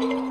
you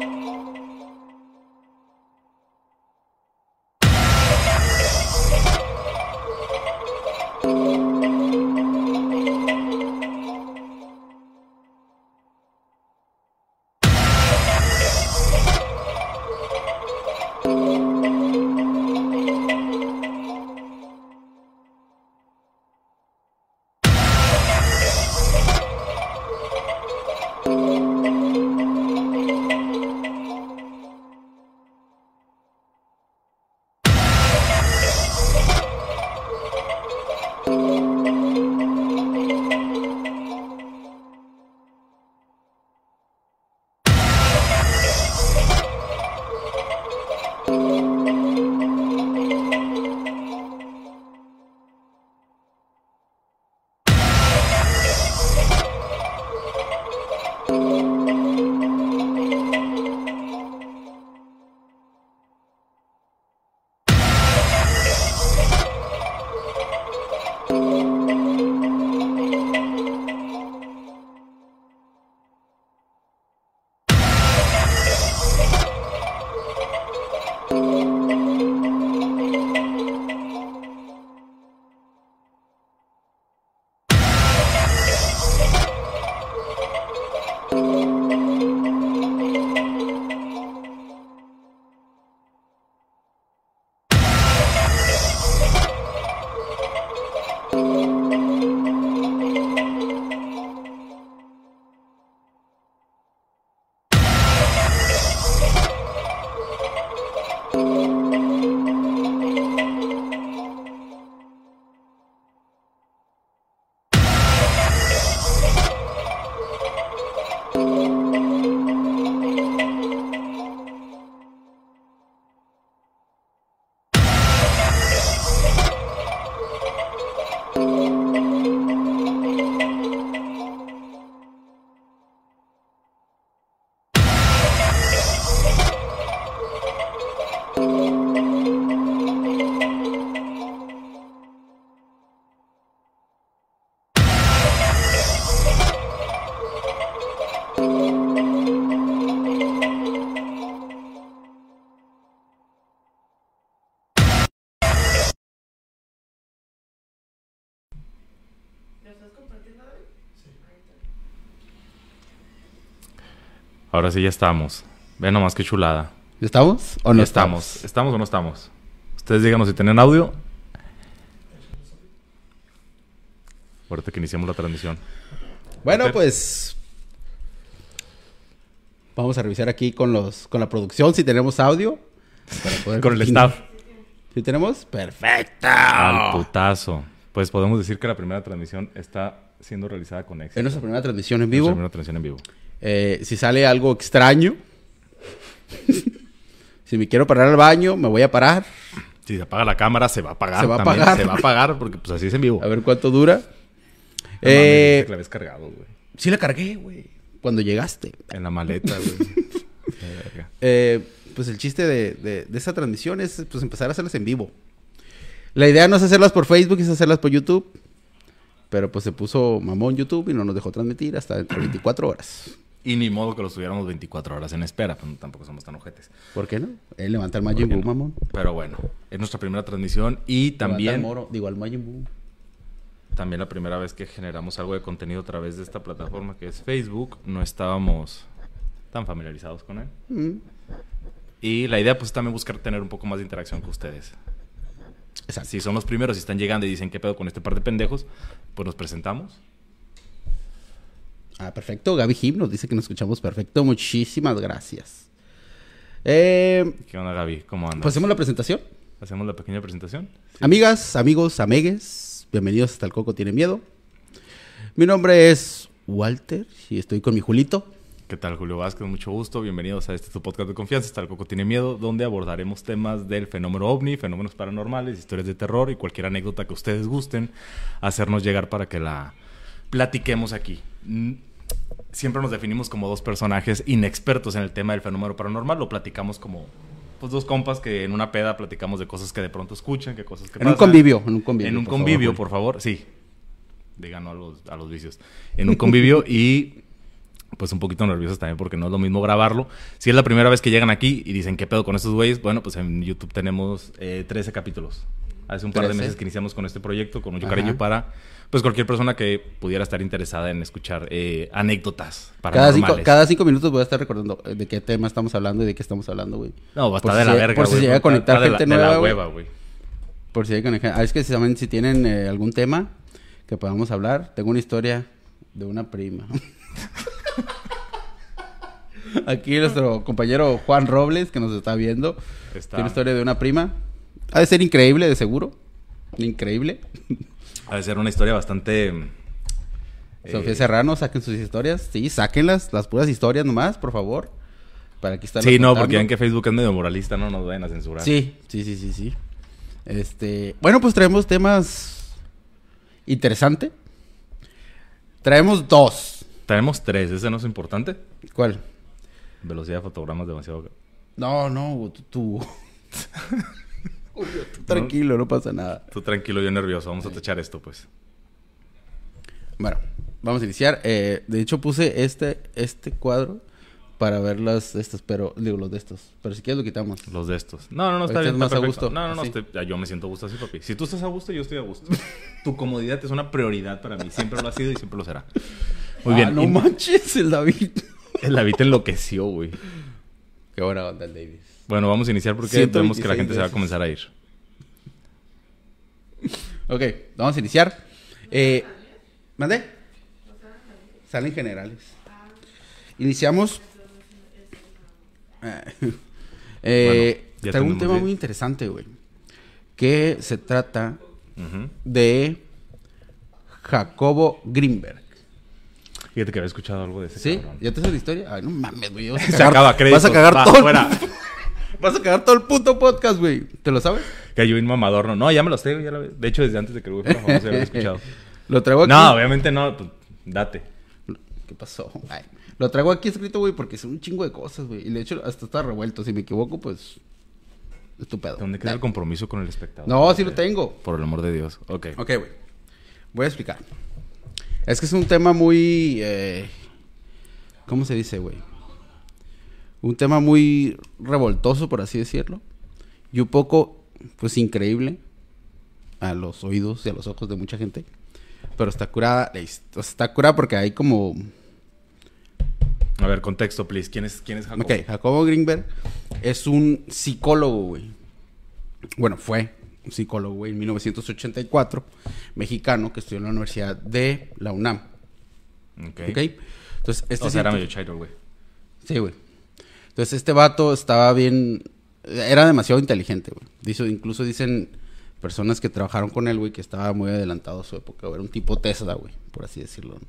Ahora sí ya estamos. Ve nomás qué chulada. ¿Estamos o no estamos? estamos? o no estamos? Ustedes díganos si tienen audio. Ahorita que iniciamos la transmisión. Bueno, pues vamos a revisar aquí con los con la producción si tenemos audio. con el staff. ¿Sí tenemos? Perfecto. Al putazo. Pues podemos decir que la primera transmisión está siendo realizada con éxito. Es nuestra primera transmisión en vivo. Nuestra primera transmisión en vivo. Eh, si sale algo extraño, si me quiero parar al baño, me voy a parar. Si se apaga la cámara, se va a apagar. Se va a apagar. Se va a apagar porque pues así es en vivo. A ver cuánto dura. No, eh, la habías cargado, güey. Sí la cargué, güey. Cuando llegaste. En la maleta, güey. eh, pues el chiste de, de, de, esa transmisión es pues empezar a hacerlas en vivo. La idea no es hacerlas por Facebook, es hacerlas por YouTube. Pero pues se puso mamón YouTube y no nos dejó transmitir hasta dentro de 24 horas. Y ni modo que los tuviéramos 24 horas en espera, pues tampoco somos tan ojetes. ¿Por qué no? Él levanta el Majin Buu, mamón. Pero bueno, es nuestra primera transmisión y también... El moro, digo, al Majin Buu. También la primera vez que generamos algo de contenido a través de esta plataforma que es Facebook. No estábamos tan familiarizados con él. Mm. Y la idea pues también buscar tener un poco más de interacción con ustedes. Exacto. Si son los primeros y están llegando y dicen qué pedo con este par de pendejos, pues nos presentamos Ah, perfecto. Gaby Jim nos dice que nos escuchamos perfecto. Muchísimas gracias. Eh, ¿Qué onda, Gaby? ¿Cómo andas? Pues hacemos la presentación. Hacemos la pequeña presentación. Amigas, amigos, amegues, bienvenidos hasta El Coco Tiene Miedo. Mi nombre es Walter y estoy con mi Julito. ¿Qué tal, Julio Vázquez? Mucho gusto. Bienvenidos a este tu podcast de confianza, hasta El Coco Tiene Miedo, donde abordaremos temas del fenómeno ovni, fenómenos paranormales, historias de terror y cualquier anécdota que ustedes gusten hacernos llegar para que la platiquemos aquí siempre nos definimos como dos personajes inexpertos en el tema del fenómeno paranormal. Lo platicamos como pues dos compas que en una peda platicamos de cosas que de pronto escuchan, que cosas que en un convivio, en un convivio. En un convivio, por favor, sí. Díganlo a los, a los vicios. En un convivio y pues un poquito nerviosos también porque no es lo mismo grabarlo. Si es la primera vez que llegan aquí y dicen, ¿qué pedo con estos güeyes? Bueno, pues en YouTube tenemos eh, 13 capítulos. Hace un par de 13. meses que iniciamos con este proyecto, con mucho Ajá. cariño para pues cualquier persona que pudiera estar interesada en escuchar eh, anécdotas Cada cinco, cada cinco minutos voy a estar recordando eh, de qué tema estamos hablando y de qué estamos hablando, güey. No, a estar de si la verga, por si güey, se llega a conectar de la- gente de la nueva, güey. hueva, güey. Por si hay que Ah, es que si, saben, si tienen eh, algún tema que podamos hablar, tengo una historia de una prima. Aquí nuestro compañero Juan Robles, que nos está viendo, Está- tiene una historia de una prima. Ha de ser increíble, de seguro. Increíble. Ha de ser una historia bastante... eh, Sofía Serrano, saquen sus historias. Sí, sáquenlas, las puras historias nomás, por favor. Para aquí estar Sí, no, porque ven que Facebook es medio moralista, no nos vayan a censurar. Sí, sí, sí, sí, sí. Este, bueno, pues traemos temas interesante. Traemos dos. Tenemos tres, ¿ese no es importante? ¿Cuál? Velocidad de fotogramas demasiado... No, no, tú. tú. Julio, tú tranquilo, no pasa nada. Tú tranquilo, yo nervioso. Vamos a tachar esto, pues. Bueno, vamos a iniciar. Eh, de hecho, puse este, este cuadro para ver las estas, pero digo los de estos. Pero si quieres lo quitamos. Los de estos. No, no, no, está bien. es está más a gusto, No, no, no. estoy- yo me siento a gusto así, papi. Si tú estás a gusto, yo estoy a gusto. tu comodidad es una prioridad para mí. Siempre lo ha sido y siempre lo será. Muy Ah, bien. no y- manches, el David. el David enloqueció, güey. Qué buena onda el David. Bueno, vamos a iniciar porque 126 vemos que la gente se va a comenzar a ir. Ok, vamos a iniciar. Eh, ¿Mande? Salen generales. Iniciamos. Eh, Bueno, traigo un tema muy interesante, güey. Que se trata de Jacobo Greenberg. Fíjate que había escuchado algo de ese ¿Sí? cabrón. ¿Ya te sé la historia? Ay, no mames, güey. Vas a Se cagar, acaba, créditos. Vas a cagar Va, todo. fuera. Vas a cagar todo el puto podcast, güey. ¿Te lo sabes? Cayó un mamador. No, no, ya me los traigo. Ya lo... De hecho, desde antes de que el güey fuera famoso ya lo había escuchado. Lo traigo aquí. No, obviamente no. pues, date. ¿Qué pasó? Ay, lo traigo aquí escrito, güey, porque son un chingo de cosas, güey. Y de hecho, hasta está revuelto. Si me equivoco, pues. Estupendo. ¿Dónde queda el compromiso con el espectador? No, sí lo tengo. Por el amor de Dios. Ok. Ok, güey. Voy a explicar. Es que es un tema muy. eh, ¿Cómo se dice, güey? Un tema muy revoltoso, por así decirlo. Y un poco, pues, increíble a los oídos y a los ojos de mucha gente. Pero está curada. está curada porque hay como. A ver, contexto, please. ¿Quién es, quién es Jacobo? Ok, Jacobo Greenberg es un psicólogo, güey. Bueno, fue un psicólogo, güey, en 1984, mexicano, que estudió en la Universidad de la UNAM. Ok. ¿Ok? Entonces, este o sea, era medio güey. Sí, güey. Entonces, este vato estaba bien... Era demasiado inteligente, güey. Dice, incluso dicen personas que trabajaron con él, güey, que estaba muy adelantado a su época, güey. Era un tipo Tesla, güey, por así decirlo. ¿no?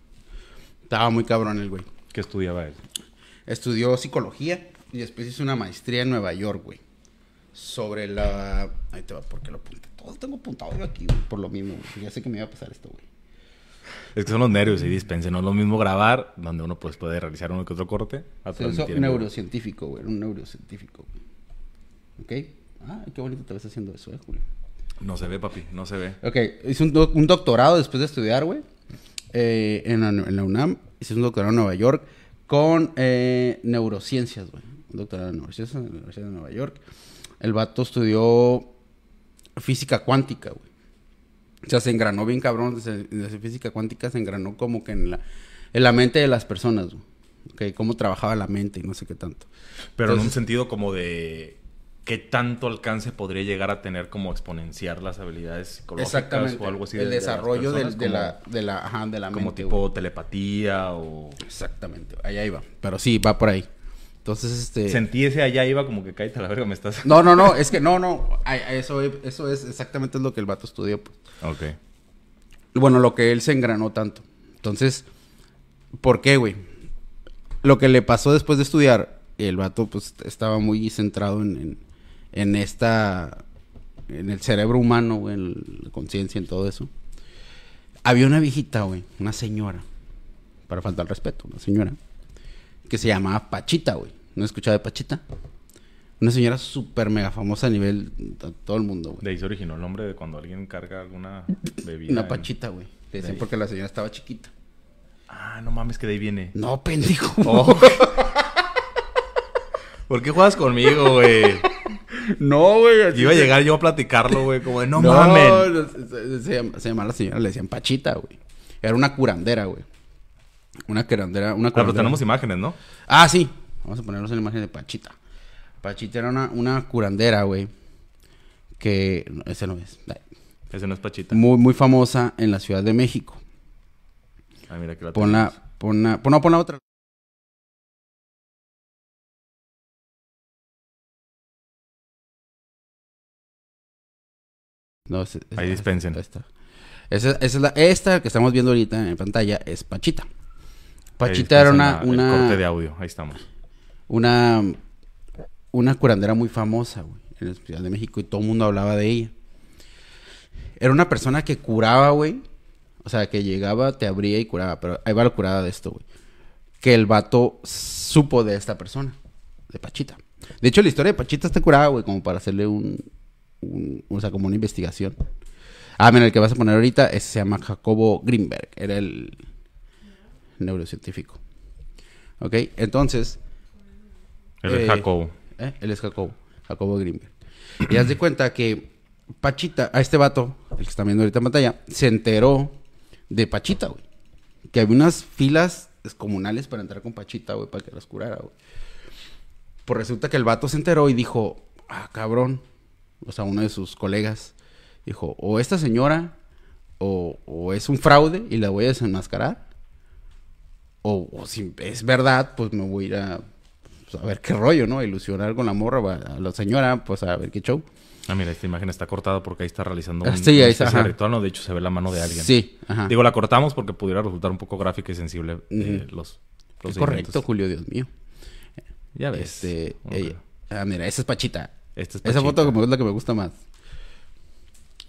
Estaba muy cabrón el güey. ¿Qué estudiaba él? Estudió psicología y después hizo una maestría en Nueva York, güey. Sobre la... Ahí te va, porque lo apunté. Todo tengo apuntado yo aquí, güey, por lo mismo, güey. Ya sé que me iba a pasar esto, güey. Es que son los nervios y dispensen. No es lo mismo grabar, donde uno pues, puede realizar uno que otro corte. a Se vivo. neurocientífico, güey. Un neurocientífico. ¿Ok? Ah, qué bonito te ves haciendo eso, eh, Julio. No se ve, papi, no se ve. Ok, hizo un, doc- un doctorado después de estudiar, güey. eh, en, la, en la UNAM. Hizo un doctorado en Nueva York con eh, neurociencias, güey. Un doctorado en neurociencias en la Universidad de Nueva York. El vato estudió física cuántica, güey. O sea, se engranó bien cabrón. desde- desde física cuántica se engranó como que en la, en la mente de las personas, güey. Ok, cómo trabajaba la mente y no sé qué tanto. Pero en un sentido como de qué tanto alcance podría llegar a tener como exponenciar las habilidades psicológicas Exactamente. o algo así. el de- de las desarrollo del- de, como- la, de la, ajá, de la Como mente, tipo güey. telepatía o... Exactamente, allá iba. Pero sí, va por ahí. Entonces, este... Sentí ese allá iba como que cállate a la verga, me estás... No, no, no, es que no, no. Eso, eso es exactamente lo que el vato estudió. pues. Ok. Bueno, lo que él se engranó tanto. Entonces, ¿por qué, güey? Lo que le pasó después de estudiar, el vato pues estaba muy centrado en, en, en esta... En el cerebro humano, güey, en la conciencia, en todo eso. Había una viejita, güey, una señora, para faltar respeto, una señora, que se llamaba Pachita, güey. ¿No has escuchado de Pachita? Una señora súper mega famosa a nivel de todo el mundo, güey. De ahí se originó el nombre de cuando alguien carga alguna bebida. Una en- Pachita, güey. Le decían porque la señora estaba chiquita. Ah, no mames, que de ahí viene. No, pendejo. Oh. ¿Por qué juegas conmigo, güey? No, güey. Iba a llegar yo a platicarlo, güey, como de no, No, mames. Se, se se llamaba la señora, le decían Pachita, güey. Era una curandera, güey. Una curandera, una Ah, pero curandera. tenemos imágenes, ¿no? Ah, sí. Vamos a ponernos en la imagen de Pachita. Pachita era una, una curandera, güey. Que. no, ese no es. Ese no es Pachita. Muy, muy famosa en la Ciudad de México. Ah, mira que la Pon la. Pon la. Pon, no, pon la otra. No, es- es- Ahí dispensen. Esta. Esa, esa es la, esta que estamos viendo ahorita en pantalla es Pachita. Pachita era una, el corte de una, audio. Ahí estamos. una, una curandera muy famosa, güey, en la Ciudad de México y todo el mundo hablaba de ella. Era una persona que curaba, güey. O sea, que llegaba, te abría y curaba. Pero ahí va la curada de esto, güey. Que el vato supo de esta persona, de Pachita. De hecho, la historia de Pachita está curada, güey, como para hacerle un, un- o sea, como una investigación. Ah, mira, el que vas a poner ahorita ese se llama Jacobo Greenberg. Era el neurocientífico. Ok, entonces, El de Eh, Jacobo. ¿eh? él es Jacobo, Jacobo Greenberg. Y haz de cuenta que Pachita, a este vato, el que están viendo ahorita en pantalla, se enteró de Pachita, güey. Que había unas filas comunales para entrar con Pachita, güey, para que las curara, güey. Pues resulta que el vato se enteró y dijo, ah, cabrón. O sea, uno de sus colegas dijo, o esta señora, o, o es un fraude y la voy a desenmascarar. O, o si es verdad, pues me voy a ir a, pues, a ver qué rollo, ¿no? A ilusionar con la morra, a la señora, pues a ver qué show. Ah, mira, esta imagen está cortada porque ahí está realizando Ah, un, sí, ahí está, ajá. ritual. No, de hecho, se ve la mano de alguien. Sí, ajá. Digo, la cortamos porque pudiera resultar un poco gráfica y sensible eh, los procedimientos. correcto, Julio, Dios mío. Ya ves. Este, ella- ah, mira, esa es Pachita. Esta es Esa Pachita. foto como es la que me gusta más.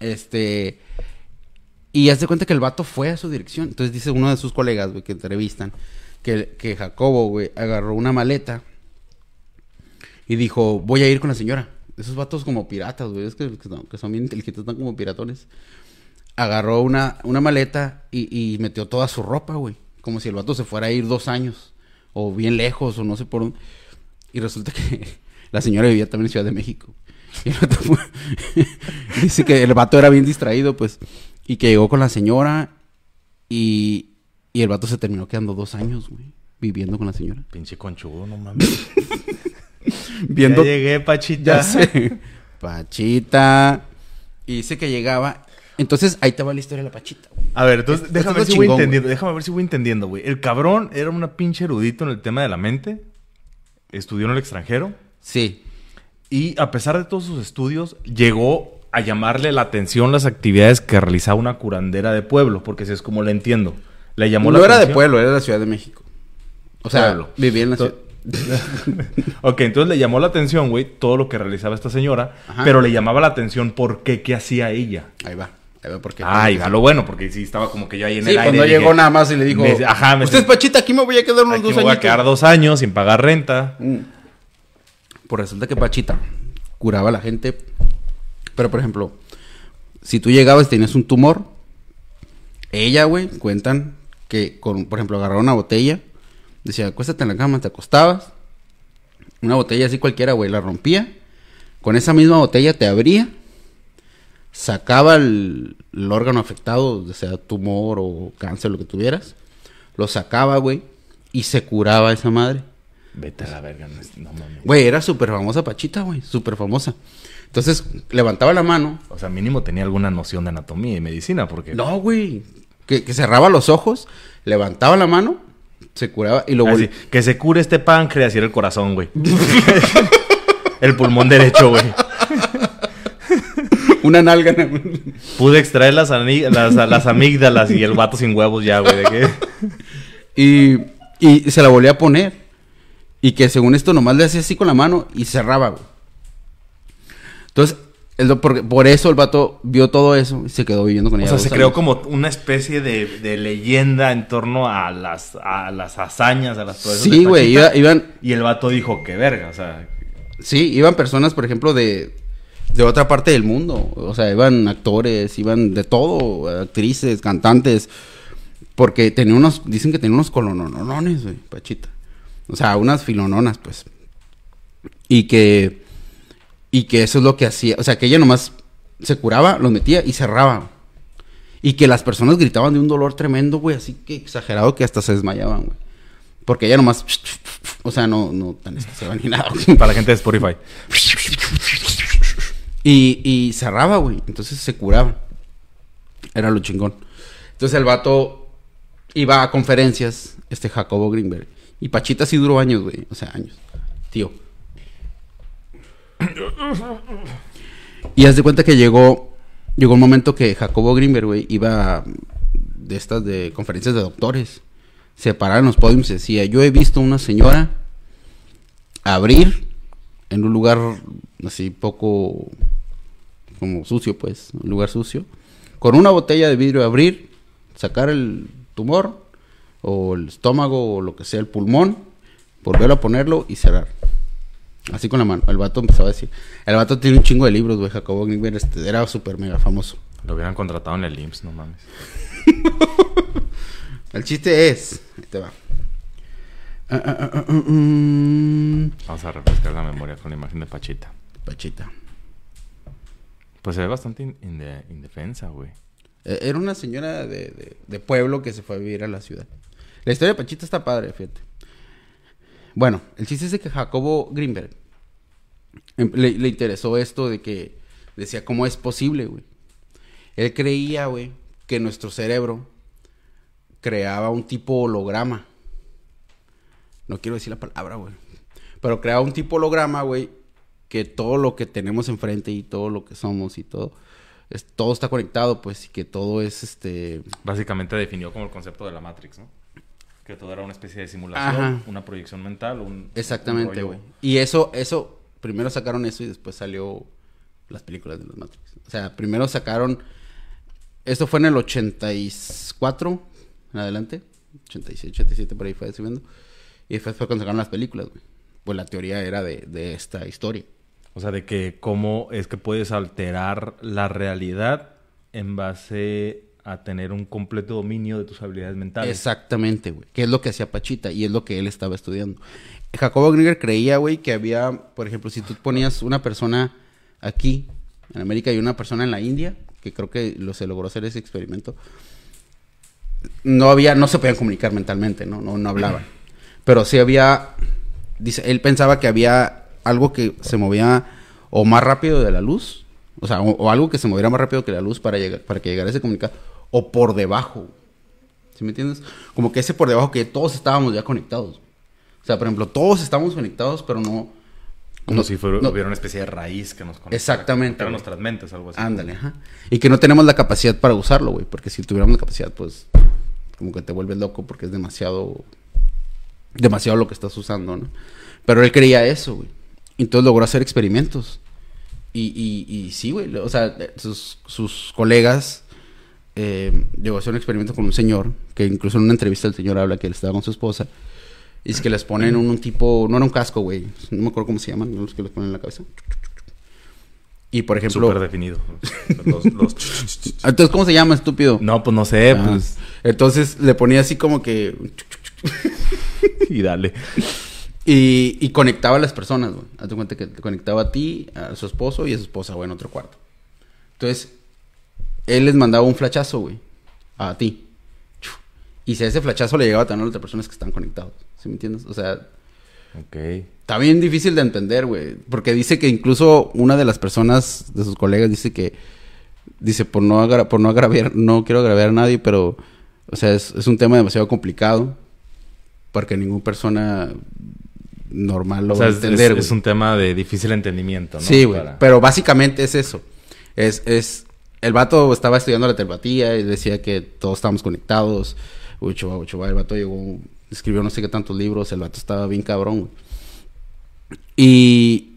Este. Y hace cuenta que el vato fue a su dirección. Entonces dice uno de sus colegas, güey, que entrevistan, que, que Jacobo, güey, agarró una maleta y dijo, voy a ir con la señora. Esos vatos como piratas, güey, es que, que son, son bien inteligentes, están como piratones. Agarró una, una maleta y, y metió toda su ropa, güey. Como si el vato se fuera a ir dos años. O bien lejos, o no sé por dónde. Y resulta que la señora vivía también en Ciudad de México. Y el vato fue- dice que el vato era bien distraído, pues. Y que llegó con la señora y, y el vato se terminó quedando dos años, güey. Viviendo con la señora. Pinche conchudo, no mames. Viendo... Ya llegué, Pachita. Ya sé. Pachita. Y dice que llegaba... Entonces, ahí te va la historia de la Pachita. güey. A ver, entonces, déjame ver si voy entendiendo. Déjame ver si voy entendiendo, güey. El cabrón era una pinche erudito en el tema de la mente. Estudió en el extranjero. Sí. Y a pesar de todos sus estudios, llegó a llamarle la atención las actividades que realizaba una curandera de pueblo, porque así es como la entiendo. Le llamó no la era de pueblo, era de la Ciudad de México. O sea, Pueblo. vivía en la ciudad. ok, entonces le llamó la atención, güey, todo lo que realizaba esta señora, Ajá. pero le llamaba la atención por qué, qué hacía ella. Ahí va. Ahí va porque... Ah, y va lo bueno, porque sí estaba como que yo ahí en Sí, el aire. cuando dije, llegó nada más y le dijo... me- ajá, me Usted es Pachita, aquí me voy a quedar unos Aquí dos me voy a años. quedar dos años sin pagar renta. Pues resulta que Pachita curaba a la gente. Pero, por ejemplo, si tú llegabas y tenías un tumor, ella, güey, cuentan que, con, por ejemplo, agarraba una botella, decía, acuéstate en la cama, te acostabas, una botella así cualquiera, güey, la rompía, con esa misma botella te abría, sacaba el, el órgano afectado, o sea tumor o cáncer, lo que tuvieras, lo sacaba, güey, y se curaba esa madre. Vete a la verga, no mames. Güey, era súper famosa Pachita, güey. Súper famosa. Entonces, levantaba la mano. O sea, mínimo tenía alguna noción de anatomía y medicina, porque... No, güey. Que, que cerraba los ojos, levantaba la mano, se curaba y lo Así, volvía. que se cure este páncreas y era el corazón, güey. el pulmón derecho, güey. Una nalga. Pude extraer las, las, las amígdalas y el vato sin huevos ya, güey. ¿De qué? y, y se la volvía a poner. Y que según esto nomás le hacía así con la mano y cerraba, güey. Entonces, por, por eso el vato vio todo eso y se quedó viviendo con O ella. sea, dos se creó como una especie de, de leyenda en torno a las, a las hazañas, a las proezas de Sí, güey. Iba- iban, Y el vato dijo, qué verga, o sea... Sí, iban personas, por ejemplo, de, de otra parte del mundo. O sea, iban actores, iban de todo, actrices, cantantes, Porque tenía unos, dicen que tenía unos colononones, güey, Pachita. O sea, unas filononas, pues. Y que, y que eso es lo que hacía. O sea, que ella nomás se curaba, los metía y cerraba. Y que las personas gritaban de un dolor tremendo, güey, así que exagerado que hasta se desmayaban, güey. Porque ella nomás, o sea, no, no tan va ni nada. Para la gente de Spotify. Y, y cerraba, güey. Entonces se curaba. Era lo chingón. Entonces el vato iba a conferencias, este Jacobo Greenberg. Y Pachita sí duró años, güey. O sea, años. Tío. Y haz de cuenta que llegó, llegó un momento que Jacobo Greenberg, iba de estas de conferencias de doctores. Se pararon los podiums y decía, yo he visto una señora abrir en un lugar así poco como sucio, pues, un lugar sucio, con una botella de vidrio abrir, sacar el tumor o el estómago o lo que sea, el pulmón, volverlo a ponerlo y cerrar. Así con la mano. El vato empezaba a decir. El vato tiene un chingo de libros, güey. Jacobo Greenberg este, era súper mega famoso. Lo hubieran contratado en el IMSS, no mames. el chiste es. Ahí te va. Ah, ah, ah, mm. Vamos a refrescar la memoria con la imagen de Pachita. Pachita. Pues se ve bastante indefensa, güey. E, era una señora de, de, pueblo que se fue a vivir a la ciudad. La historia de Pachita está padre, fíjate. Bueno, el chiste es de que Jacobo Greenberg em, le, le interesó esto de que decía, ¿cómo es posible, güey? Él creía, güey, que nuestro cerebro creaba un tipo holograma. No quiero decir la palabra, güey. Pero creaba un tipo holograma, güey, que todo lo que tenemos enfrente y todo lo que somos y todo, es, todo está conectado, pues, y que todo es este... Básicamente definió como el concepto de la Matrix, ¿no? Que todo era una especie de simulación, una proyección mental, un... Exactamente, güey. Y eso, eso, primero sacaron eso y después salió las películas de los Matrix. O sea, primero sacaron... Esto fue en el 84, en adelante. 86, 87, por ahí fue subiendo. Y después fue cuando sacaron las películas, güey. Pues la teoría era de, de esta historia. O sea, de que cómo es que puedes alterar la realidad en base a tener un completo dominio de tus habilidades mentales. Exactamente, güey. Que es lo que hacía Pachita y es lo que él estaba estudiando. Jacobo Grieger creía, güey, que había, por ejemplo, si tú ponías una persona aquí, en América, y una persona en la India, que creo que lo, se logró hacer ese experimento, no había, no se podían comunicar mentalmente, ¿no? No, no hablaban. Pero sí había, dice, él pensaba que había algo que se movía o más rápido de la luz, o sea, o, algo que se moviera más rápido que la luz para, llegar, para que llegara ese comunicado, o por debajo. ¿Sí me entiendes? Como que ese por debajo que todos estábamos ya conectados. O sea, por ejemplo, todos estamos conectados, pero no... Como si fuera, hubiera una especie de raíz que nos conectara. Exactamente. nuestras mentes, algo así. Ándale, ajá. Y que no tenemos la capacidad para usarlo, güey. Porque si tuviéramos la capacidad, pues, como que te vuelves loco porque es demasiado, demasiado lo que estás usando, ¿no? Pero él creía eso, güey. Entonces logró hacer experimentos. Y, y, sí, güey, o sea, sus, sus colegas eh, llegó a hacer un experimento con un señor, que incluso en una entrevista el señor habla que él estaba con su esposa, y es que les ponen un, tipo, no era un casco, güey, no me acuerdo cómo se llaman, los que les ponen en la cabeza. Y por ejemplo... Súper definido. Entonces, ¿cómo se llama, estúpido? No, pues no sé, ah. pues... Entonces le ponía así como que... y dale. Y, conectaba a las personas, güey. Hazte cuenta que conectaba a ti, a su esposo y a su esposa, güey, en otro cuarto. Entonces, él les mandaba un flachazo, güey, a ti. Y si a ese flachazo le llegaba también a otras personas que están conectados. ¿Sí me entiendes? O sea. Ok. Está bien difícil de entender, güey. Porque dice que incluso una de las personas de sus colegas dice que. Dice, por no, por no agraviar, no quiero agraviar a nadie, pero. O sea, es, es un tema demasiado complicado. Porque ninguna persona normal lo o sea, entender. Es, un tema de difícil entendimiento, ¿no? Sí, güey. Pero básicamente es eso. Es, es. El vato estaba estudiando la telepatía y decía que todos estábamos conectados. Uy, chaval, chaval. El vato llegó, escribió no sé qué tantos libros. El vato estaba bien cabrón, güey. Y.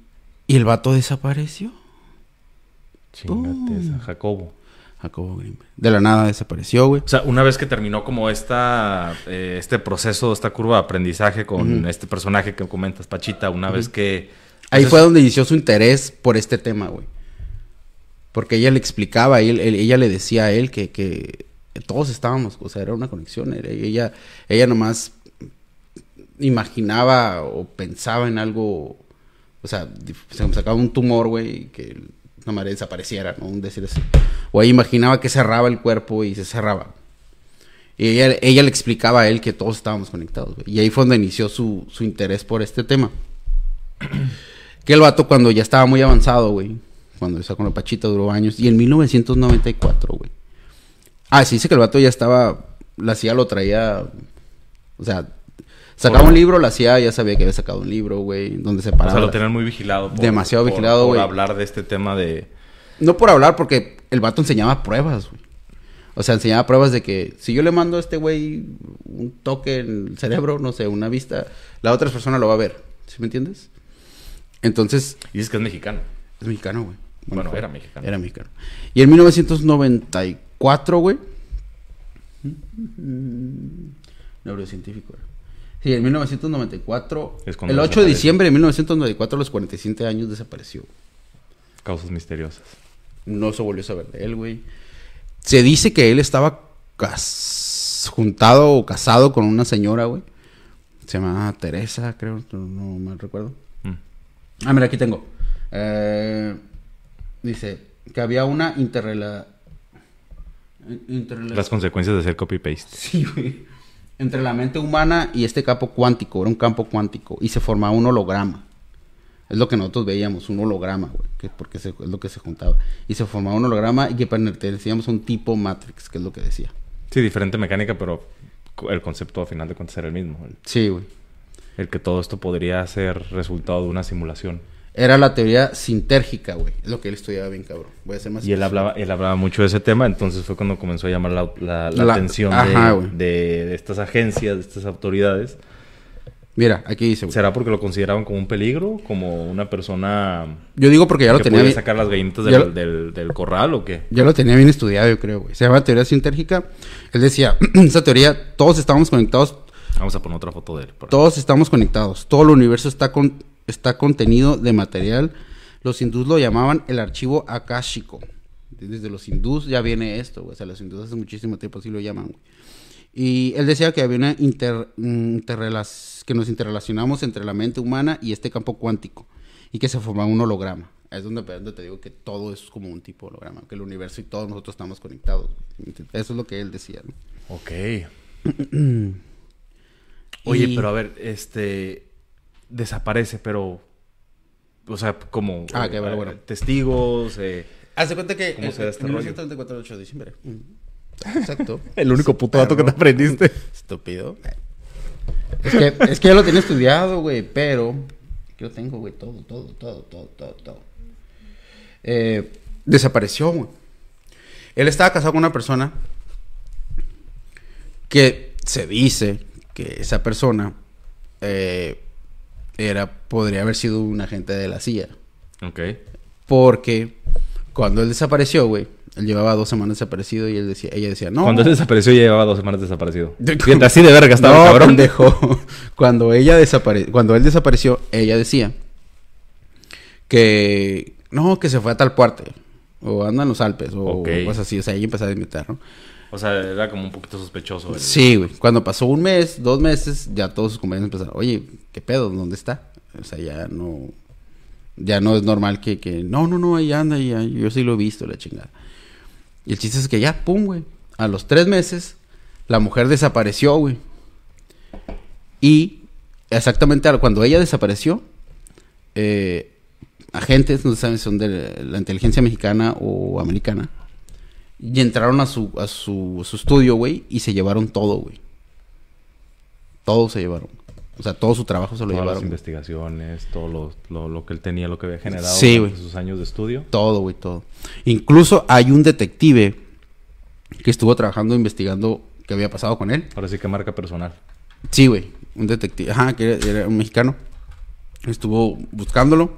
Y el vato desapareció. Chingate Jacobo. Jacobo De la nada desapareció, güey. O sea, una vez que terminó como esta, eh, este proceso, esta curva de aprendizaje con este personaje que comentas, Pachita, una vez que... Ahí pues fue donde inició su interés por este tema, güey. Porque ella le explicaba, ella le decía a él que, todos estábamos, o sea, era una conexión. Era, ella, ella nomás imaginaba o pensaba en algo, o sea, se sacaba un tumor, güey, que una madre desapareciera, ¿no? Un decir. O ella imaginaba que cerraba el cuerpo y se cerraba. Y ella, ella le explicaba a él que todos estábamos conectados, güey. Y ahí fue donde inició su, su interés por este tema. que el vato cuando ya estaba muy avanzado, güey. Cuando empezó con la Pachita duró años. Y en 1994, güey. Ah, sí dice que el vato ya estaba... La CIA lo traía... O sea, Sacaba un libro, la CIA ya sabía que había sacado un libro, güey, donde se paraba. O sea, lo tenían muy vigilado. demasiado vigilado, güey. Por hablar de este tema de... No por hablar, porque el vato enseñaba pruebas, güey. O sea, enseñaba pruebas de que si yo le mando a este güey un toque en el cerebro, no sé, una vista, la otra persona lo va a ver. ¿Sí me entiendes? Entonces... Y dices que es mexicano. Es mexicano, güey. Bueno, era mexicano. Era mexicano. Y en 1994, güey... Neurocientífico, era. Sí, en 1994. el 8 de diciembre de 1994, a los 47 años, desapareció. Causas misteriosas. No se volvió a saber de él, güey. Se dice que él estaba juntado o casado con una señora, güey. Se llama Teresa, creo, no, mal recuerdo. Mm. Ah, mira, aquí tengo. Eh, dice que había una interrela... Las consecuencias de hacer copy-paste. Sí, güey entre la mente humana y este campo cuántico, era un campo cuántico, y se formaba un holograma. Es lo que nosotros veíamos, un holograma, güey, que porque es lo que se juntaba. Y se formaba un holograma y que pertenecíamos a un tipo Matrix, que es lo que decía. Sí, diferente mecánica, pero el concepto al final de cuentas era el mismo. sí, güey. El que todo esto podría ser resultado de una simulación. Era la teoría sintérgica, güey. Es lo que él estudiaba bien, cabrón. Voy a ser más Y él hablaba, él hablaba mucho de ese tema, entonces fue cuando comenzó a llamar la, atención de, estas agencias, de estas autoridades. Mira, aquí dice, güey. ¿Será porque lo consideraban como un peligro? ¿Como una persona... Yo digo porque ya lo tenía... Bien... sacar las gallinitas del, del, corral o qué? Ya lo tenía bien estudiado, yo creo, güey. Se llama teoría sintérgica. Él decía, esa teoría, todos estamos conectados... Vamos a poner otra foto de él. Todos estamos conectados. Todo el universo está con está contenido de material. Los hindús lo llamaban el archivo akáshico. Desde los hindús ya viene esto, O sea, los hindús hace muchísimo tiempo así lo llaman, Y él decía que había una inter, que nos interrelacionamos entre la mente humana y este campo cuántico. Y que se formaba un holograma. Es donde, te digo que todo es como un tipo de holograma. Que el universo y todos nosotros estamos conectados. Eso es lo que él decía, Ok. Oye, pero a ver, este desaparece, pero. O sea, como. Ah, bueno, bueno. Testigos. Eh, Haz de cuenta que. ¿Cómo se da este 1934, 8 de diciembre. Exacto. El único puto dato que te aprendiste. Estúpido. Es que, es que ya lo tenía estudiado, güey, pero. Yo tengo, güey, todo, todo, todo, todo, todo, todo. Eh, desapareció, güey. Él estaba casado con una persona que se dice que esa persona eh, era, podría haber sido un agente de la CIA. Ok. Porque cuando él desapareció, güey, él llevaba dos semanas desaparecido y él decía, ella decía, no. Cuando él desapareció, ella llevaba dos semanas desaparecido. así de verga estaba no, cabrón. Pendejo. Cuando ella desapare... cuando él desapareció, ella decía que no, que se fue a tal parte. O anda en los Alpes, o cosas así. O sea, ella empezó a inventar, ¿no? O sea, era como un poquito sospechoso. Sí, güey. Cuando pasó un mes, dos meses, ya todos sus compañeros empezaron, oye, ¿qué pedo? ¿Dónde está? O sea, ya no... Ya no es normal que... que no, no, no, ahí anda, ya, yo sí lo he visto, la chingada. Y el chiste es que ya, pum, güey. A los tres meses, la mujer desapareció, güey. Y exactamente cuando ella desapareció, eh, agentes, no sé si son de la inteligencia mexicana o americana, y entraron a su, a su, su estudio, güey, y se llevaron todo, güey. Todo se llevaron. O sea, todo su trabajo se lo llevaron. las investigaciones, todo lo, lo, que él tenía, lo que había generado sí, en sus años de estudio. Todo, güey, todo. Incluso hay un detective que estuvo trabajando investigando qué había pasado con él. Ahora sí que marca personal. Sí, güey. Un detective. Ajá, que era, un mexicano. Estuvo buscándolo.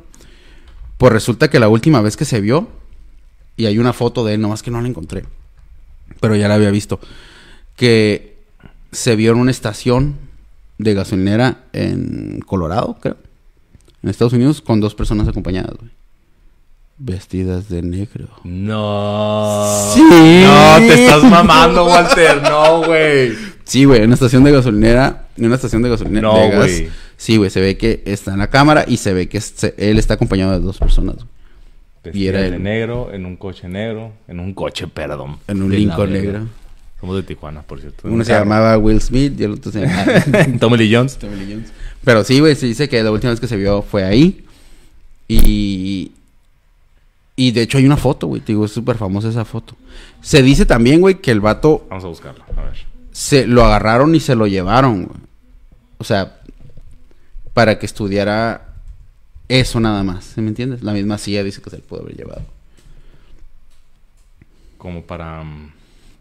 Pues resulta que la última vez que se vio, y hay una foto de él, nomás que no la encontré. Pero ya la había visto. Que se vio en una estación de gasolinera en Colorado, creo. En Estados Unidos, con dos personas acompañadas, güey. Vestidas de negro. No. Sí. No, te estás mamando, Walter. No, güey. Sí, güey, en una estación de gasolinera, en una estación de gasolinera No, güey. Sí, güey, se ve que está en la cámara y se ve que se- él está acompañado de dos personas. güey. Vestida era de él. negro, en un coche negro, en un coche, perdón. En un Lincoln negro. Somos de Tijuana, por cierto. Uno se llamaba Will Smith y el otro se llamaba Tommy Lee Jones. Tommy Lee Jones. Pero sí, güey, se dice que la última vez que se vio fue ahí. Y. Y de hecho hay una foto, güey. Te digo, es súper famosa esa foto. Se dice también, güey, que el vato Vamos a buscarla, a ver. se lo agarraron y se lo llevaron, güey. O sea, para que estudiara eso nada más. ¿Sí me entiendes? La misma silla dice que se le pudo haber llevado. Como para... mm,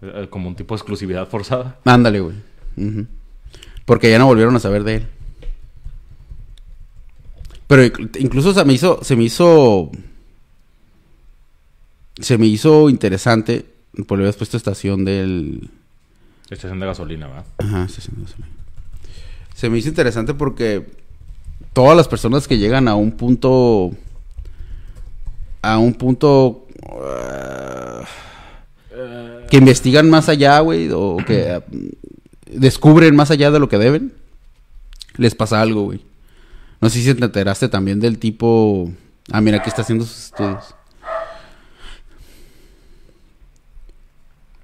eh, como un tipo de exclusividad forzada. Ándale, güey. Porque ya no volvieron a saber de él. Pero inc- incluso se me hizo, se me hizo, se me hizo interesante. Por habías puesto estación del, Estación de gasolina, ¿verdad? ajá, estación de gasolina. Se me hizo interesante porque todas las personas que llegan a un punto, a un punto ah, que investigan más allá, güey, o que ah, descubren más allá de lo que deben, les pasa algo, güey. No sé si te enteraste también del tipo... Ah, mira, aquí está haciendo sus estudios.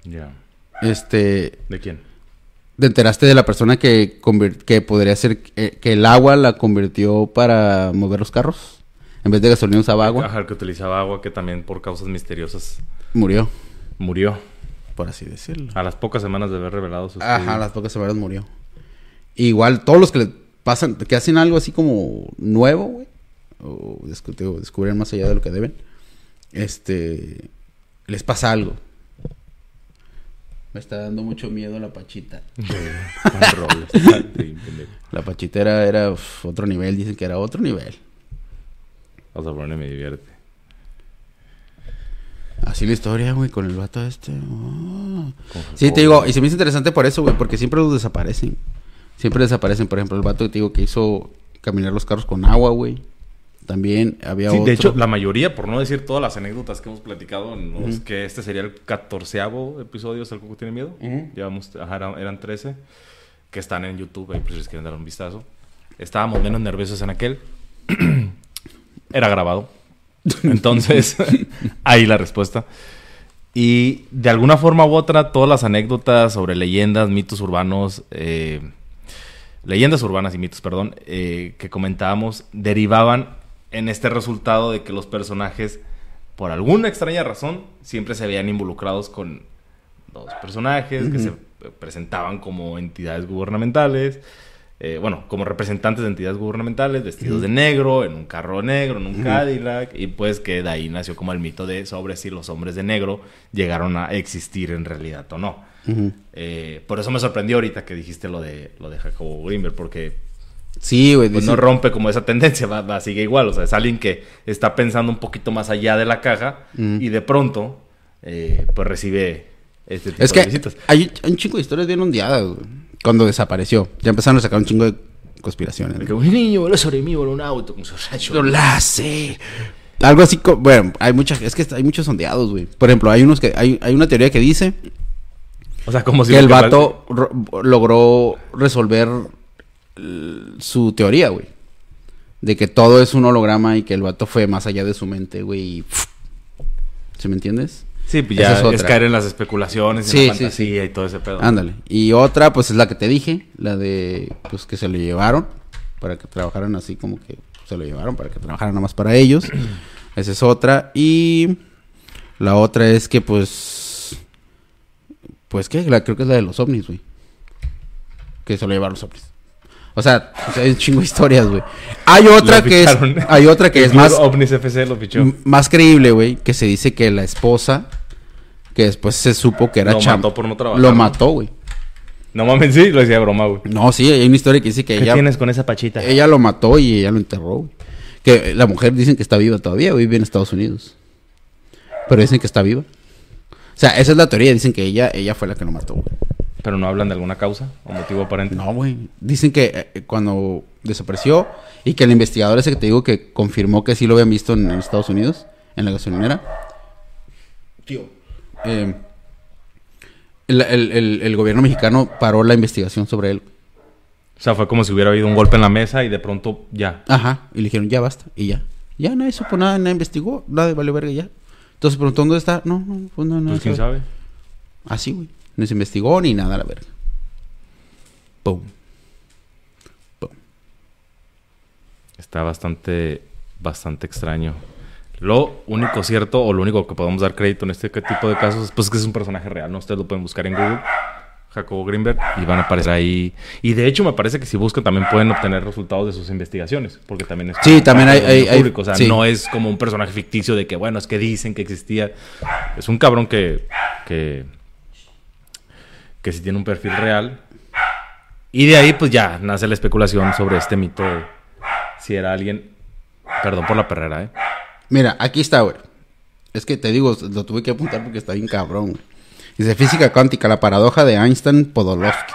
Ya. Este... ¿De quién? ¿Te enteraste de la persona que, que podría ser... eh, que el agua la convirtió para mover los carros? En vez de gasolina usaba agua. Ajá, que utilizaba agua, que también por causas misteriosas Murió, murió. por así decirlo. A las pocas semanas de haber revelado su Ajá, estudio. a las pocas semanas murió. Igual, todos los que le pasan, que hacen algo así como nuevo, güey, o descubren más allá de lo que deben, este, les pasa algo. Me está dando mucho miedo la pachita. La pachita era, era uf, otro nivel, dicen que era otro nivel. Vamos a ponerme me divierte. Así la historia, güey, con el vato este. oh. Sí, te digo, y se me hizo interesante por eso, güey, porque siempre los desaparecen. Siempre desaparecen, por ejemplo, el vato que te digo que hizo caminar los carros con agua, güey. También había Sí, otro. de hecho, la mayoría, por no decir todas las anécdotas que hemos platicado, en los que este sería el catorceavo episodio de El Coco Tiene Miedo. Ujú. Llevamos, ajá, eran, eran 13, que están en YouTube, ahí por si les quieren dar un vistazo. Estábamos menos nerviosos en aquel. Era grabado. Entonces, ahí la respuesta. Y de alguna forma u otra, todas las anécdotas sobre leyendas, mitos urbanos, eh, leyendas urbanas y mitos, perdón, eh, que comentábamos, derivaban en este resultado de que los personajes, por alguna extraña razón, siempre se veían involucrados con dos personajes que se presentaban como entidades gubernamentales, eh, bueno, como representantes de entidades gubernamentales, vestidos de negro, en un carro negro, en un Cadillac, y pues que de ahí nació como el mito de sobre si los hombres de negro llegaron a existir en realidad o no. Eh, por eso me sorprendió ahorita que dijiste lo de lo de Jacobo Grimberg, porque Sí, güey. pues, no rompe como esa tendencia, va, va, sigue igual. O sea, es alguien que está pensando un poquito más allá de la caja Mm. y de pronto, eh, pues recibe este tipo Es de que visitas. hay, hay un chingo de historias bien ondeadas, güey. Cuando desapareció. Ya empezaron a sacar un chingo de conspiraciones. Un niño voló sobre mí, voló un auto su rayo. Lo la sé. Algo así, co- bueno, hay muchas, es que hay muchos sondeados, güey. Por ejemplo, hay unos que, hay, hay una teoría que dice O sea, como si que el vato logró resolver su teoría, güey. De que todo es un holograma y que el vato fue más allá de su mente, güey. y ¿Sí me entiendes? Sí, pues ya es es, caer en las especulaciones, Sí, en la sí, fantasía y todo ese pedo. Ándale. Y otra, pues es la que te dije, la de, pues que se lo llevaron para que trabajaran así como que se lo llevaron para que trabajaran nada más para ellos. Esa es otra. Y la otra es que, pues, pues qué, la, creo que es la de los ovnis, güey. Que se lo llevaron los ovnis. O sea, o sea, hay un chingo de historias, güey. Hay otra que es, hay otra que es más, OVNIS FC lo fichó. m- más creíble, güey, que se dice que la esposa, que después se supo que era Lo cham- mató por no trabajar, Lo ¿no? mató, güey. No mames, sí, lo decía de broma, güey. No, sí, hay una historia que dice que ¿Qué ella, tienes con esa pachita? ella lo mató y ella lo enterró, güey. Que la mujer dicen que está viva todavía, güey, vive en Estados Unidos. Pero dicen que está viva. O sea, esa es la teoría, dicen que ella, ella fue la que lo mató, güey. Pero no hablan de alguna causa o motivo aparente. No, güey. Dicen que eh, cuando desapareció y que el investigador ese que te digo que confirmó que sí lo habían visto en, en Estados Unidos, en la gasolinera. Tío. eh, el, el- el- el gobierno mexicano paró la investigación sobre él. O sea, fue como si hubiera habido un golpe en la mesa y de pronto ya. Ajá. Y le dijeron, ya basta. Y ya. Ya nadie supo nada, nadie investigó. Nada valió verga ya. Entonces preguntó, ¿dónde está? No, no, pues no, no. Pues quién sabe. sabe. Así, güey. No se investigó ni nada, la verga. Pum. Pum. Está bastante, bastante extraño. Lo único cierto o lo único que podemos dar crédito en este tipo de casos pues, es que es un personaje real, ¿no? Ustedes lo pueden buscar en Google, Jacobo Greenberg, y van a aparecer ahí. Y de hecho me parece que si buscan también pueden obtener resultados de sus investigaciones, porque también es... Sí, también hay- público. O sea, sí. no es como un personaje ficticio de que, bueno, es que dicen que existía. Es un cabrón que... que que sí tiene un perfil real. Y de ahí, pues ya nace la especulación sobre este mito de si era alguien. Perdón por la perrera, ¿eh? Mira, aquí está, güey. Es que te digo, lo tuve que apuntar porque está bien cabrón. güey. Dice física cuántica, la paradoja de Einstein-Podolsky,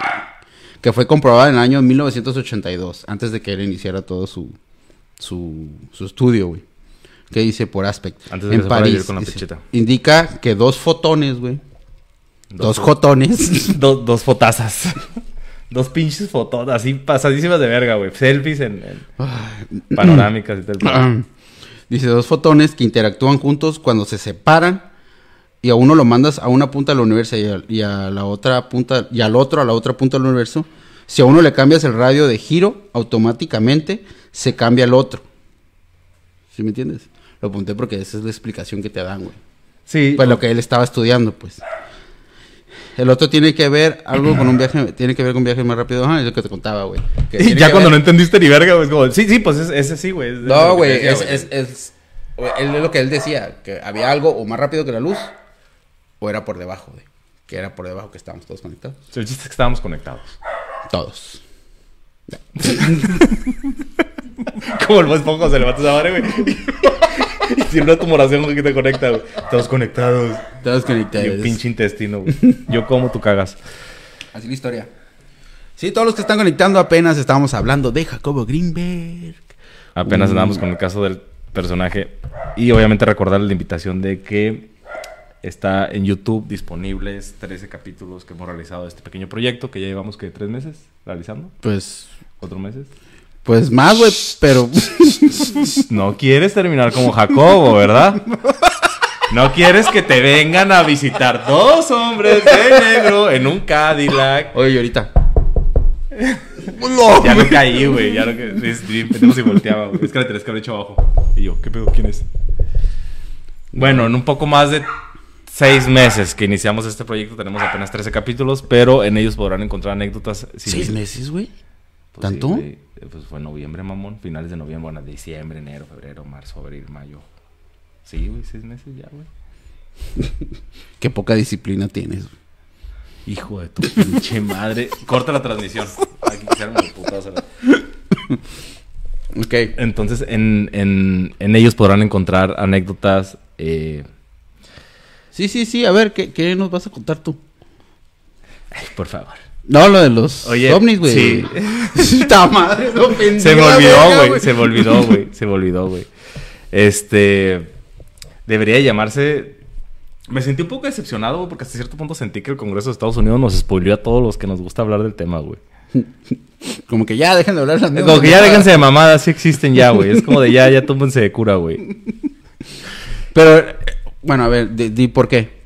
que fue comprobada en el año 1982, antes de que él iniciara todo su, su, su estudio, güey. Que dice por aspect. Antes de en París. con la dice, indica que dos fotones, güey. Dos, jotones. Dos, dos fotazas. dos pinches fotos así pasadísimas de verga, güey. Selfies en, en panorámicas y tal. Dice dos fotones que interactúan juntos cuando se separan y a uno lo mandas a una punta del universo y a, y a la otra punta y al otro a la otra punta del universo. Si a uno le cambias el radio de giro, automáticamente se cambia el otro. ¿Sí me entiendes? Lo apunté porque esa es la explicación que te dan, güey. Sí. Pues lo que él estaba estudiando, pues. El otro tiene que ver algo con un viaje, tiene que ver con un viaje más rápido. Ajá, es lo que te contaba, güey. Y ya cuando no entendiste ni verga, güey, como, sí, sí, pues es- ese sí, güey. No, güey, es, es, es, es lo que él decía, que había algo o más rápido que la luz, o era por debajo, güey. Que era por debajo que estábamos todos conectados. El chiste es que estábamos conectados. Todos. Como el más poco se levanta esa madre, güey. Y tiene una tumoración que te conecta, güey. Todos conectados. Todos Y conectados. un pinche intestino, güey. Yo como, tú cagas. Así la historia. Sí, todos los que están conectando apenas estábamos hablando de Jacobo Greenberg. Apenas Mm. andamos con el caso del personaje. Y obviamente recordarles la invitación de que está en YouTube disponibles 13 capítulos que hemos realizado de este pequeño proyecto que ya llevamos que tres meses realizando. Pues, ¿Cuatro meses? Pues más, güey, pero... No quieres terminar como Jacobo, ¿verdad? No quieres que te vengan a visitar dos hombres de negro en un Cadillac. Oye, y ahorita. Ya no caí, güey. Ya no que pendejo si volteaba, güey. Es que le tenés que haber hecho abajo. Y yo, ¿qué pedo? ¿Quién es? Bueno, en un poco más de seis meses que iniciamos este proyecto, tenemos apenas 13 capítulos, pero en ellos podrán encontrar anécdotas. sin- ¿Seis meses, güey? Pues ¿Tanto? Eh, Pues fue noviembre, mamón. Finales de noviembre, bueno, diciembre, enero, febrero, marzo, abril, mayo. Sí, güey, seis meses ya, güey. Qué poca disciplina tienes. güey. Hijo de tu pinche madre. Corta la transmisión. Aquí quisieron los putados a la- Ok. Entonces, en, en, en ellos podrán encontrar anécdotas. eh, Sí, sí, sí. A ver, ¿qué, qué nos vas a contar tú? ay, por favor. No, lo de los Oye, ovnis, güey. sí. Esta madre, no Se me olvidó, güey. Se me olvidó, güey. Se me olvidó, güey. Este. Debería llamarse. Me sentí un poco decepcionado, güey, porque hasta cierto punto sentí que el Congreso de Estados Unidos nos spoileó a todos los que nos gusta hablar del tema, güey. Como que ya dejen de hablar las Como que ya déjense de mamadas, sí existen ya, güey. Es como de ya, ya túmbense de cura, güey. Pero, eh, bueno, a ver, di, di por qué.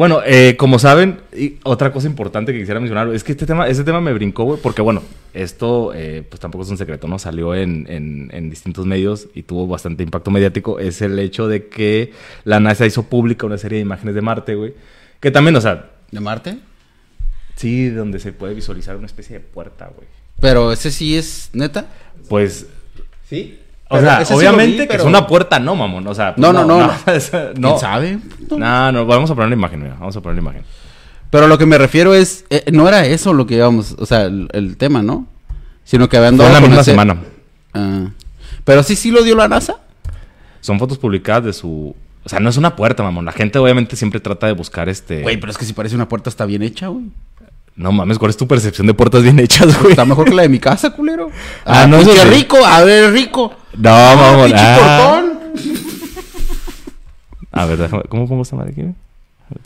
Bueno, eh, como saben, y otra cosa importante que quisiera mencionar es que este tema, este tema me brincó, güey, porque bueno, esto eh, pues tampoco es un secreto, ¿no? Salió en, en- en distintos medios y tuvo bastante impacto mediático. Es el hecho de que la NASA hizo pública una serie de imágenes de Marte, güey. Que también, o sea, ¿De Marte? sí, donde se puede visualizar una especie de puerta, güey. Pero ese sí es neta. Pues, Sí. O sea, obviamente que es una puerta, no, mamón. O sea, pues, No, no, no, no. esa- ¿Quién no. sabe? No, no, vamos a poner la imagen, mira, vamos a poner la imagen. Pero lo que me refiero es, eh, no era eso lo que íbamos, o sea, el, el tema, ¿no? Sino que habían Fue dado la a misma semana. Ah. Pero sí, sí lo dio la NASA. Son fotos publicadas de su. O sea, no es una puerta, mamón. La gente obviamente siempre trata de buscar este. Güey, pero es que si parece una puerta está bien hecha, güey. No mames, ¿cuál es tu percepción de puertas bien hechas, güey? Está mejor que la de mi casa, culero. Ah, no, pues eso qué rico, a ver, rico. No, mamón. pinche ah. A ver, déjame, ¿cómo pongo esta madre aquí? ver,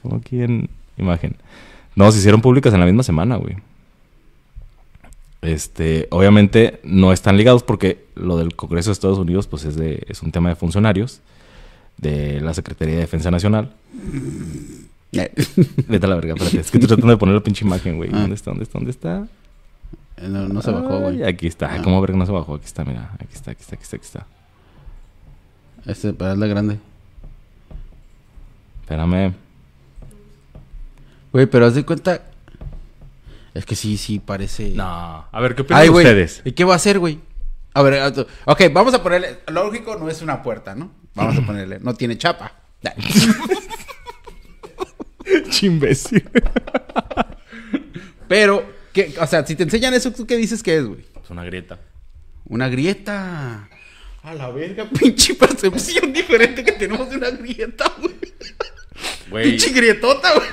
pongo aquí en imagen. No, se hicieron públicas en la misma semana, güey. Este, obviamente no están ligados porque lo del Congreso de Estados Unidos, pues es de, es un tema de funcionarios de la Secretaría de Defensa Nacional. Eh, Vete a la verga, espérate. Es que estoy tratando de poner la pinche imagen, güey. Ah. ¿Dónde está? ¿Dónde está? ¿Dónde está? no, no se bajó, güey. Aquí está. Ah. ¿Cómo ver que no se bajó? Aquí está, mira. Aquí está, aquí está, aquí está, aquí está. Este, para la grande. Espérame. Güey, pero haz de cuenta. Es que sí, sí, parece. No. A ver, ¿qué opinan Ay, güey. ustedes? ¿Y qué va a hacer, güey? A ver, ok, vamos a ponerle. Lógico, no es una puerta, ¿no? Vamos a ponerle. No tiene chapa. Chimbécil. Pero, ¿qué? o sea, si te enseñan eso, ¿tú qué dices que es, güey? Es una grieta. Una grieta. A la verga, pinche percepción diferente que tenemos de una grieta, güey. Güey, Pinche grietota, güey.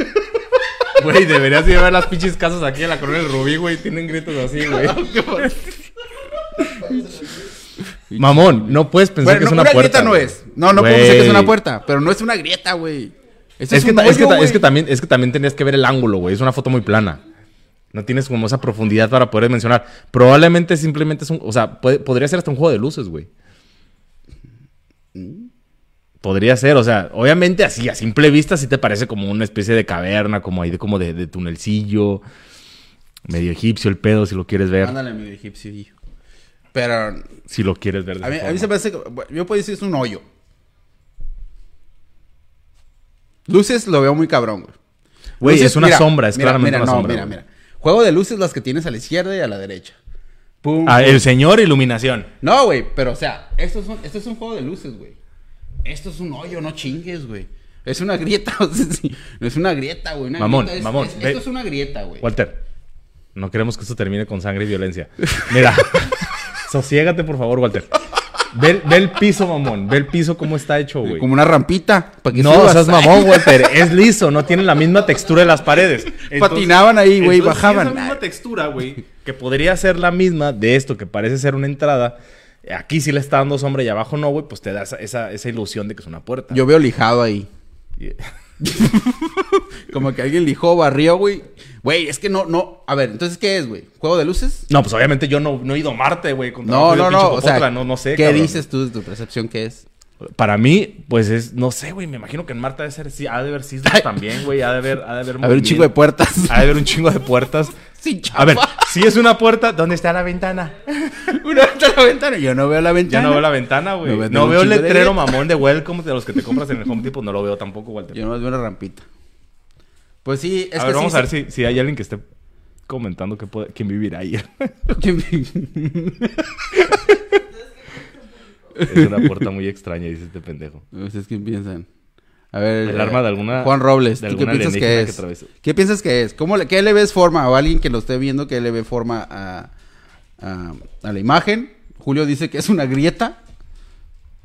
güey, deberías ir a ver las pinches casas aquí en la Corona del Rubí, güey. Tienen grietas así, güey. Mamón, no puedes pensar Bueno, que es no, una, una, puerta. grieta no es. No, no puedo decir que es una puerta, pero no es una grieta, güey. Es, que, es, es también, es que también tenías que ver el ángulo, güey. Es una foto muy plana. No tienes como esa profundidad para poder mencionar. Probablemente simplemente es un... O sea, puede- podría ser hasta un juego de luces, güey. Podría ser, o sea, obviamente así, a simple vista sí te parece como una especie de caverna, como ahí de, como de, de tunelcillo. Medio egipcio el pedo, si lo quieres ver. Ándale, medio egipcio. Pero Si lo quieres ver de a mí, a mí se me hace. que- Yo puedo decir que es un hoyo. Luces lo veo muy cabrón, güey. Güey, es una mira, sombra, es mira, claramente mira, una no, sombra. Mira, güey. mira. Juego de luces las que tienes a la izquierda y a la derecha. Pum, Ah, pum. el señor iluminación. No, güey, pero o sea, esto es un, esto es un juego de luces, güey. Esto es un hoyo, no chingues, güey. Es una grieta, o sea, sí, es una grieta, güey. una Mamón, grieta es- mamón, es- esto es una grieta, güey. Walter, no queremos que esto termine con sangre y violencia. Mira, sosiégate, por favor, Walter. Ve, ve el piso, mamón. Ve el piso cómo está hecho, güey. Como una rampita. para que No, subas. seas mamón, Walter. Es liso, no tiene la misma textura de las paredes. Patinaban ahí, güey, bajaban. si esa misma textura, güey, que podría ser la misma de esto, que parece ser una entrada. Aquí sí le está dando sombra y abajo no, güey, pues te da esa, esa, esa ilusión de que es una puerta. Yo veo lijado ahí. Como que alguien lijó, barrió, güey. Güey, es que no, no. A ver, entonces, ¿qué es, güey? ¿Juego de luces? No, pues obviamente yo no, no he ido a Marte, güey. No, no, no. O sea, no, no sé. ¿qué cabrón. dices tú de tu percepción qué es? Para mí, pues es, no sé, güey, me imagino que en Marte ha de ser, sí, ha de haber sismos también, güey, ha de haber, ha de haber un chingo de puertas. Ha de haber un chingo de puertas. Sin A ver, chapa. si es una puerta, ¿dónde está la ventana? Una la ventana. Yo no veo la Ya ventana. no veo la ventana, güey. No veo No un veo el de letrero grietas. mamón de welcome de los que te compras en el Home Depot, no lo veo tampoco, Walter. Yo no veo una rampita. Pues sí, es a que ver, sí vamos a ver si, si hay alguien que esté comentando que puede, quién vivirá ahí. es una puerta muy extraña, dice este pendejo. ¿Ustedes qué piensan? A ver. El eh, arma de alguna- Juan Robles, de ¿tú qué piensas que es? ¿Qué piensas que es? ¿Cómo le, ¿Qué le ves forma? O alguien que lo esté viendo, ¿qué le ve forma a, a, a la imagen? Julio dice que es una grieta.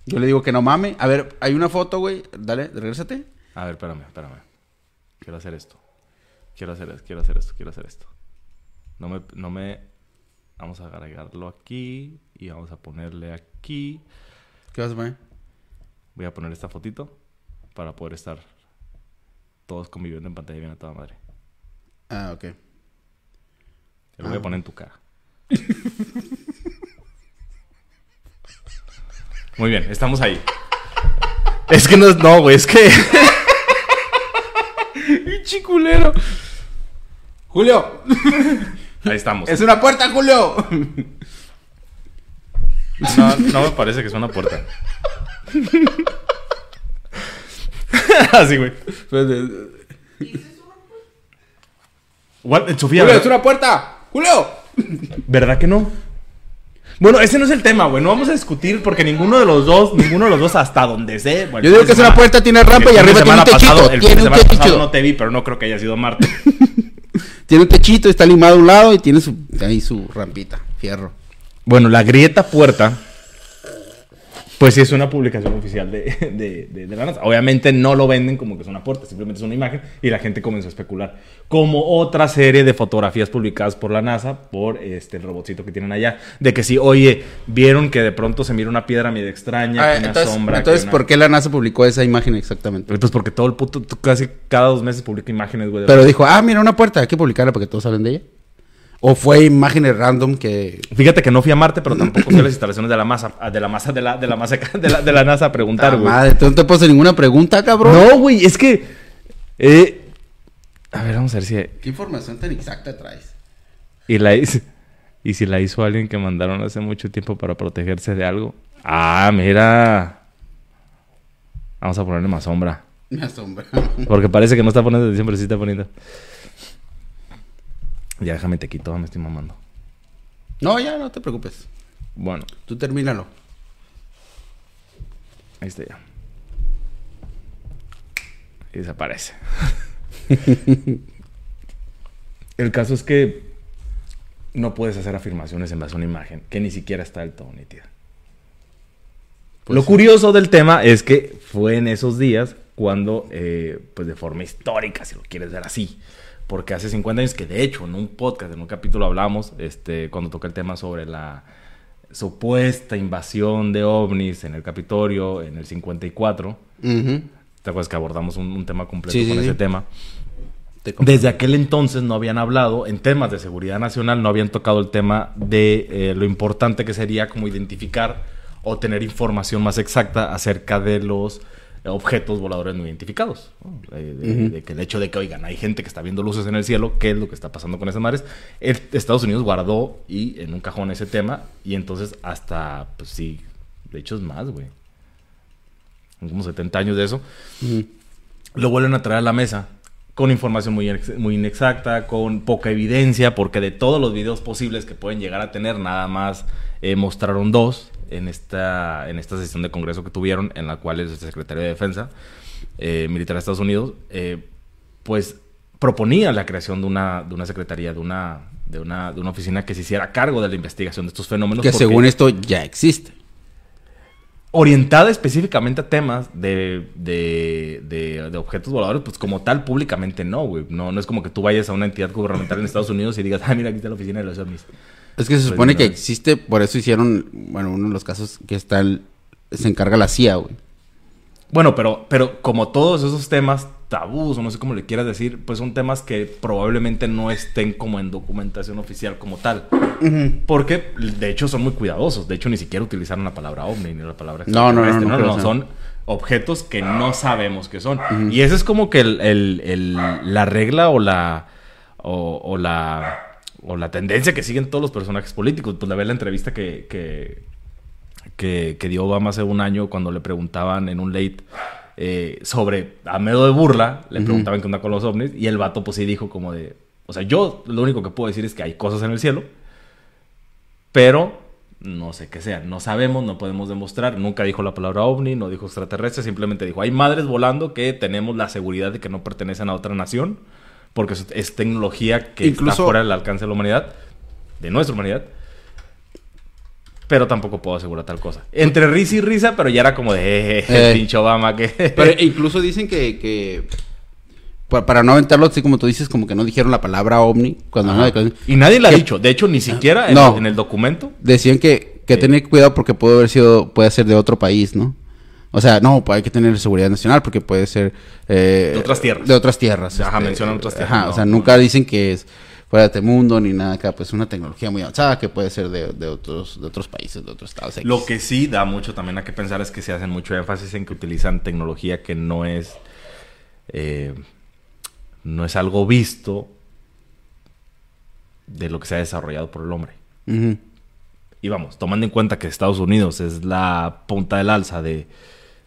Yo le digo que no mame. A ver, hay una foto, güey. Dale, regrésate. A ver, espérame, espérame. Quiero hacer esto. Quiero hacer esto, quiero hacer esto, quiero hacer esto. No me, no me... Vamos a agregarlo aquí y vamos a ponerle aquí. ¿Qué vas a poner? Voy a poner esta fotito para poder estar todos conviviendo en pantalla bien a toda madre. Ah, ok. Te lo voy Ah. a poner en tu cara. Muy bien, estamos ahí. Es que no, es- no, güey, es que... Chiculero. Julio. Ahí estamos. Es una puerta, Julio. No, no me parece que es una puerta. Así, güey. What? Sofía, Julio, ¿verdad? es una puerta. Julio. ¿verdad que no? Bueno, ese no es el tema, güey. No vamos a discutir porque ninguno de los dos, ninguno de los dos hasta donde sé. bueno, Yo digo que es una puerta, tiene rampa y arriba tiene un techito. pasado- el fin de tiene semana pasado no te vi, pero no creo que haya sido Marte. Tiene un techito, está limado a un lado y tiene su, ahí su rampita, fierro. Bueno, la grieta puerta pues sí es una publicación oficial de, de, de- de la NASA. Obviamente no lo venden como que es una puerta, simplemente es una imagen y la gente comenzó a especular. Como otra serie de fotografías publicadas por la NASA, por este el robotcito que tienen allá, de que sí, oye, vieron que de pronto se mira una piedra medio extraña, Ah, una entonces, sombra. entonces una- ¿por qué la NASA publicó esa imagen exactamente? Pues porque todo el puto, casi cada dos meses publica imágenes, güey. Pero dijo, ah, mira, una puerta, hay que publicarla porque todos hablan de ella. O fue imágenes random que... Fíjate que no fui a Marte, pero tampoco fui a las instalaciones de la masa, de la masa de la, de la masa de la, de la NASA a preguntar, Ah, güey. madre, tú no te hacer ninguna pregunta, cabrón. No, güey, es que. eh, a ver, vamos a ver si. ¿Qué información tan exacta traes? Y, la hizo- y si la hizo alguien que mandaron hace mucho tiempo para protegerse de algo. Ah, mira. Vamos a ponerle más sombra. Me asombra. Porque parece que no está poniendo atención, pero sí está poniendo. Ya déjame te quito, me estoy mamando. No, ya, no te preocupes. Bueno, Tú termínalo. ahí está ya. Y desaparece. El caso es que no puedes hacer afirmaciones en base a una imagen que ni siquiera está del todo nítida. Pues Lo sí. curioso del tema es que fue en esos días cuando, eh, pues de forma histórica, si lo quieres ver así, porque hace 50 años que de hecho en un podcast, en un capítulo hablamos, este, cuando toca el tema sobre la supuesta invasión de ovnis en el Capitolio en el 54, Ujú. ¿te acuerdas que abordamos un, un tema completo Sí, con sí. ese tema? Desde aquel entonces no habían hablado, en temas de seguridad nacional, no habían tocado el tema de eh, lo importante que sería como identificar o tener información más exacta acerca de los objetos voladores no identificados. ¿no? De, que el hecho de que, oigan, hay gente que está viendo luces en el cielo, ¿qué es lo que está pasando con esas mares? El- Estados Unidos guardó y en un cajón ese tema y entonces hasta, pues sí, de hecho es más, güey. Como 70 años de eso lo vuelven a traer a la mesa con información muy inexacta, con poca evidencia, porque de todos los videos posibles que pueden llegar a tener, nada más eh, mostraron dos en esta, en esta sesión de congreso que tuvieron, en la cual el secretario de Defensa eh, militar de Estados Unidos, eh, pues proponía la creación de una, de una secretaría, de una, de, una, de una oficina que se hiciera cargo de la investigación de estos fenómenos. Que según esto ya existe. orientada específicamente a temas de, de, de- de objetos voladores, pues como tal, públicamente no, güey. No, no es como que tú vayas a una entidad gubernamental en Estados Unidos y digas, ah, mira, aquí está la oficina de los ovnis. Es que se supone no. que existe, por eso hicieron, bueno, uno de los casos que está el, se encarga la CIA, güey. Bueno, pero, pero como todos esos temas tabús, o no sé cómo le quieras decir, pues son temas que probablemente no estén como en documentación oficial como tal. Porque, de hecho, son muy cuidadosos. De hecho, ni siquiera utilizaron la palabra ovni ni la palabra No, no, no, no que sea. son objetos que no sabemos qué son. Y esa es como que el- el- el- la regla o la o, o la o la tendencia que siguen todos los personajes políticos. Pues la ver la entrevista que, que, que, que dio Obama hace un año cuando le preguntaban en un late eh, sobre, a medio de burla, le Ujú. preguntaban qué onda con los ovnis y el vato pues sí dijo como de, o sea, yo lo único que puedo decir es que hay cosas en el cielo, pero no sé qué sean, no sabemos, no podemos demostrar, nunca dijo la palabra ovni, no dijo extraterrestre, simplemente dijo, hay madres volando que tenemos la seguridad de que no pertenecen a otra nación, porque es, tecnología que está Incluso- fuera del alcance de la humanidad, de nuestra humanidad. Pero tampoco puedo asegurar tal cosa. Entre risa y risa, pero ya era como de, eh, Eh. pinche Obama, que... Pero incluso dicen que, que pa- para no aventarlo así como tú dices, como que no dijeron la palabra ovni cuando no, Y nadie la ha dicho. De hecho, ni siquiera en, No. el, en el documento. decían que, que Sí. tener cuidado porque puede haber sido, puede ser de otro país, ¿no? O sea, no, pues hay que tener seguridad nacional porque puede ser... eh, De otras tierras. De otras tierras. este, Ajá, mencionan otras tierras, Ajá, no, o sea, no. nunca dicen que es fuera de mundo ni nada acá, pues una tecnología muy avanzada que puede ser de, de otros, de otros países, de otros estados. X. Lo que sí da mucho también a que pensar es que se hacen mucho énfasis en que utilizan tecnología que no es... eh, no es algo visto de lo que se ha desarrollado por el hombre. Y vamos, tomando en cuenta que Estados Unidos es la punta del alza de,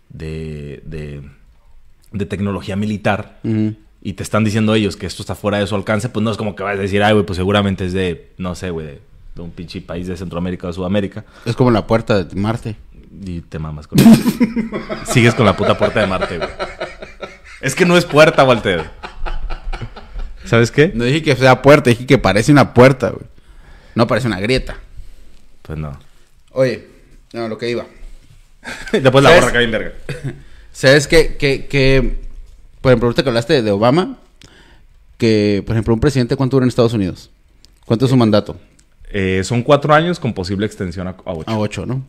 de, de, de tecnología militar y te están diciendo ellos que esto está fuera de su alcance, pues no es como que vas a decir, ay, güey, pues seguramente es de, no sé, güey, de, de un pinche país de Centroamérica o Sudamérica. Es como la puerta de Marte. Y te mamas con eso. Sigues con la puta puerta de Marte, güey. Es que no es puerta, Walter. ¿Sabes qué? No dije que sea puerta, dije que parece una puerta, güey. No parece una grieta. Pues no. Oye, no, lo que iba. Después la borra acá bien verga. ¿Sabes qué? Que, que, por ejemplo, ahorita que hablaste de, Obama, que, por ejemplo, un presidente, ¿cuánto dura en Estados Unidos? ¿Cuánto es su mandato? Eh, son cuatro años con posible extensión a, a ocho. A ocho, ¿no?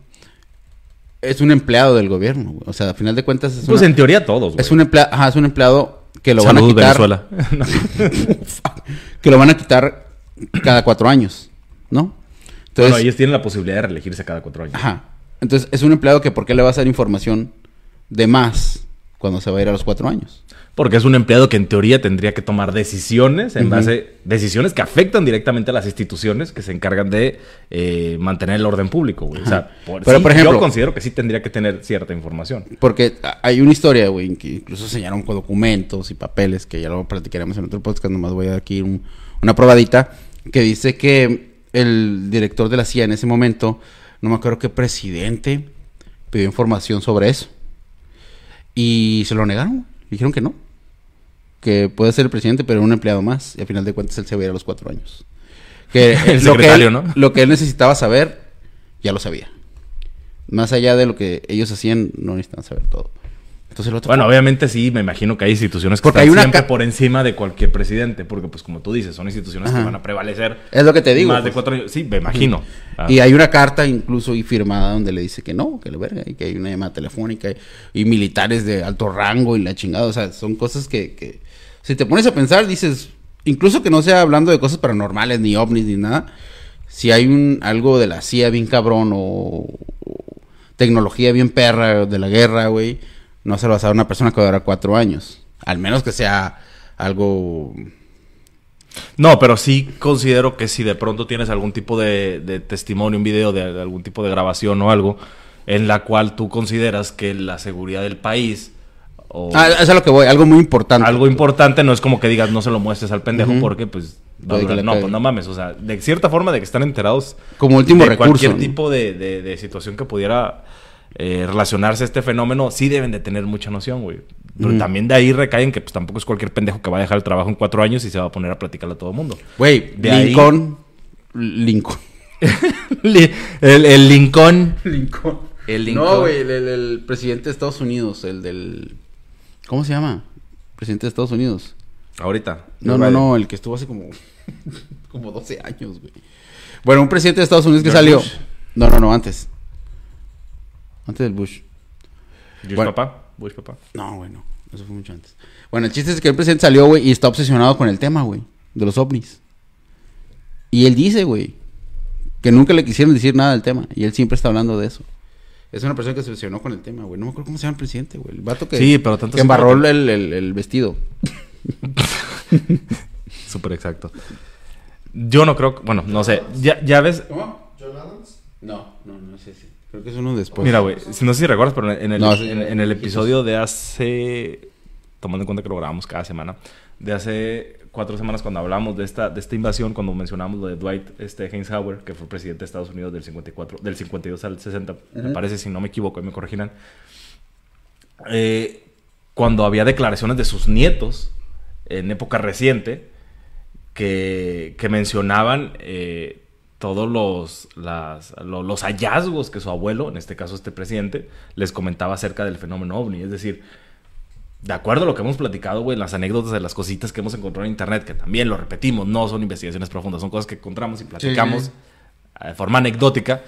Es un empleado del gobierno, güey. O sea, a final de cuentas es, pues una- en teoría todos, güey. es un empleado, ajá, es un empleado que lo Saludos, van a quitar, Venezuela. que lo van a quitar cada cuatro años, ¿no? Entonces, bueno, ellos tienen la posibilidad de reelegirse cada cuatro años. ajá. Entonces, es un empleado que ¿por qué le va a hacer información de más cuando se va a ir a los cuatro años? Porque es un empleado que en teoría tendría que tomar decisiones en Ujú. base... Decisiones que afectan directamente a las instituciones que se encargan de eh, mantener el orden público, güey. O sea, por, Pero, sí, por ejemplo- yo considero que sí tendría que tener cierta información. Porque hay una historia, güey, que incluso señalaron con documentos y papeles, que ya lo platicaremos en otro podcast, nomás voy a dar aquí un- una probadita, que dice que el director de la CIA en ese momento, no me acuerdo qué presidente, pidió información sobre eso. Y se lo negaron, dijeron que no. Que puede ser el presidente, pero un empleado más. Y al final de cuentas él se va a ir a los cuatro años. Que El lo que él- ¿no? Lo que él necesitaba saber, ya lo sabía. Más allá de lo que ellos hacían, no necesitaban saber todo. Entonces el otro Bueno, obviamente sí, me imagino que hay instituciones que Porque están hay una siempre por encima de cualquier presidente, porque pues como tú dices, son instituciones Ajá. que van a prevalecer Es lo que te digo. más de pues. cuatro años. Sí, me imagino. Ah. Y hay una carta incluso y firmada donde le dice que no, que le verga, y que hay una llamada telefónica y, y militares de alto rango y la chingada. O sea, son cosas que, que si te pones a pensar, dices, incluso que no sea hablando de cosas paranormales, ni ovnis, ni nada, si hay un algo de la CIA bien cabrón o, o tecnología bien perra de la guerra, güey, no se lo vas a dar a una persona que va a durar cuatro años. Al menos que sea algo... No, pero sí considero que si de pronto tienes algún tipo de, de testimonio, un video de, de algún tipo de grabación o algo, en la cual tú consideras que la seguridad del país o Ah, eso es a lo que voy, algo muy importante. algo importante no es como que digas no se lo muestres al pendejo porque pues va a durar- no, pues no mames, o sea, de cierta forma de que están enterados Como último de recurso. cualquier tipo de, de- de situación que pudiera eh, relacionarse a este fenómeno, sí deben de tener mucha noción, güey. Pero Ujú. también de ahí recaen que pues tampoco es cualquier pendejo que va a dejar el trabajo en cuatro años y se va a poner a platicarle a todo el mundo. Güey, De ahí- Lincoln. Lincoln. Li- el, el Lincoln. Lincoln. El Lincoln. No, güey, el, el- el presidente de Estados Unidos, el del... ¿Cómo se llama? Presidente de Estados Unidos. Ahorita. No, no, no, el que estuvo hace como... como 12 años, güey. Bueno, un presidente de Estados Unidos que George salió... Bush. No, no, no, antes. Antes del Bush. Bush Bueno. papá. Bush papá. No, güey, no. Eso fue mucho antes. Bueno, el chiste es que el presidente salió, güey, y está obsesionado con el tema, güey, de los ovnis. Y él dice, güey, que nunca le quisieron decir nada del tema. Y él siempre está hablando de eso. Es una persona que se obsesionó con el tema, güey. No me acuerdo cómo se llama el presidente, güey. El vato que, Sí, pero tanto que embarró que- el, el- el vestido. Súper exacto. Yo no creo, bueno, no sé. Ya, ya ves, ¿Cómo? ¿John Adams? No, no, no sé si. Creo que es uno después. Mira, güey, si no sé si recuerdas, pero en el, No, sí, en, en el episodio de hace, tomando en cuenta que lo grabamos cada semana, de hace cuatro semanas cuando hablamos de esta, de esta invasión, cuando mencionamos lo de Dwight este, Eisenhower, que fue presidente de Estados Unidos del 54, del 52 al 60, me Ujú. parece, si no me equivoco, y me corregirán, eh, cuando había declaraciones de sus nietos en época reciente que, que mencionaban eh, todos los, las- lo- los hallazgos que su abuelo, en este caso este presidente, les comentaba acerca del fenómeno ovni. Es decir, de acuerdo a lo que hemos platicado, güey, las anécdotas de las cositas que hemos encontrado en internet, que también lo repetimos, no son investigaciones profundas, son cosas que encontramos y platicamos sí. eh, de forma anecdótica,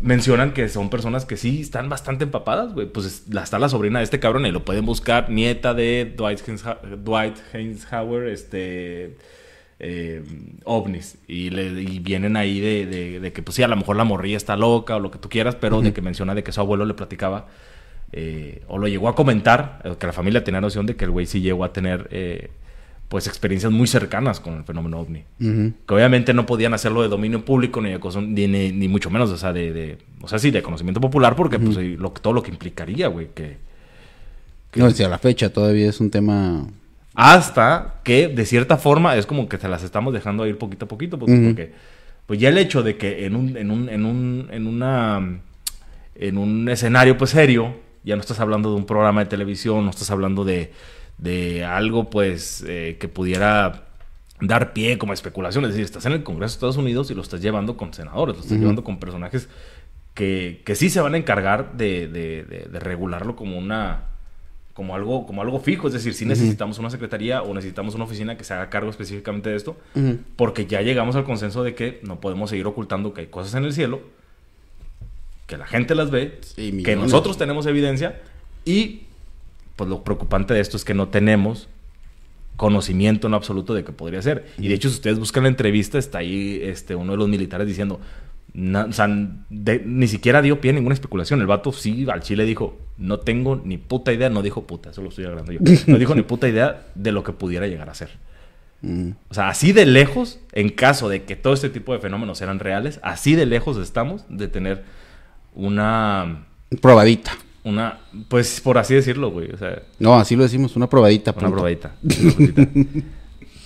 mencionan que son personas que sí están bastante empapadas, güey. Pues está la sobrina de este cabrón y lo pueden buscar, nieta de Dwight, Eisenhower, Dwight Eisenhower, este... eh, ovnis y, le, y vienen ahí de, de- de que pues sí a lo mejor la morrilla está loca o lo que tú quieras pero de que menciona de que su abuelo le platicaba eh, o lo llegó a comentar, eh, que la familia tenía noción de que el güey sí llegó a tener eh, pues experiencias muy cercanas con el fenómeno ovni. Que obviamente no podían hacerlo de dominio público ni, de cosa- ni, ni- ni mucho menos, o sea, de, de- o sea, sí, de conocimiento popular, porque pues lo, todo lo que implicaría, güey, que... que- No, si a la fecha todavía es un tema. Hasta que de cierta forma es como que se las estamos dejando ir poquito a poquito, pues, porque pues ya el hecho de que en un, en un, en un, en una, en un escenario pues serio, ya no estás hablando de un programa de televisión, no estás hablando de, de algo pues eh, que pudiera dar pie como especulación, es decir, estás en el Congreso de Estados Unidos y lo estás llevando con senadores, lo estás llevando con personajes que, que sí se van a encargar de, de- de- de regularlo como una como algo como algo fijo es decir si necesitamos una secretaría o necesitamos una oficina que se haga cargo específicamente de esto porque ya llegamos al consenso de que no podemos seguir ocultando que hay cosas en el cielo que la gente las ve Sí, que nosotros tenemos evidencia y pues lo preocupante de esto es que no tenemos conocimiento en absoluto de que podría ser. Y de hecho, si ustedes buscan la entrevista, está ahí este, uno de los militares diciendo, na- o sea, de- ni siquiera dio pie a ninguna especulación. El vato sí al chile dijo, no tengo ni puta idea, no dijo puta, eso lo estoy hablando yo, no dijo ni puta idea de lo que pudiera llegar a ser. Mm. O sea, así de lejos, en caso de que todo este tipo de fenómenos eran reales, así de lejos estamos de tener una, Probadita. una, pues por así decirlo, güey, o sea, No, así lo decimos, una probadita. una punto. probadita. una.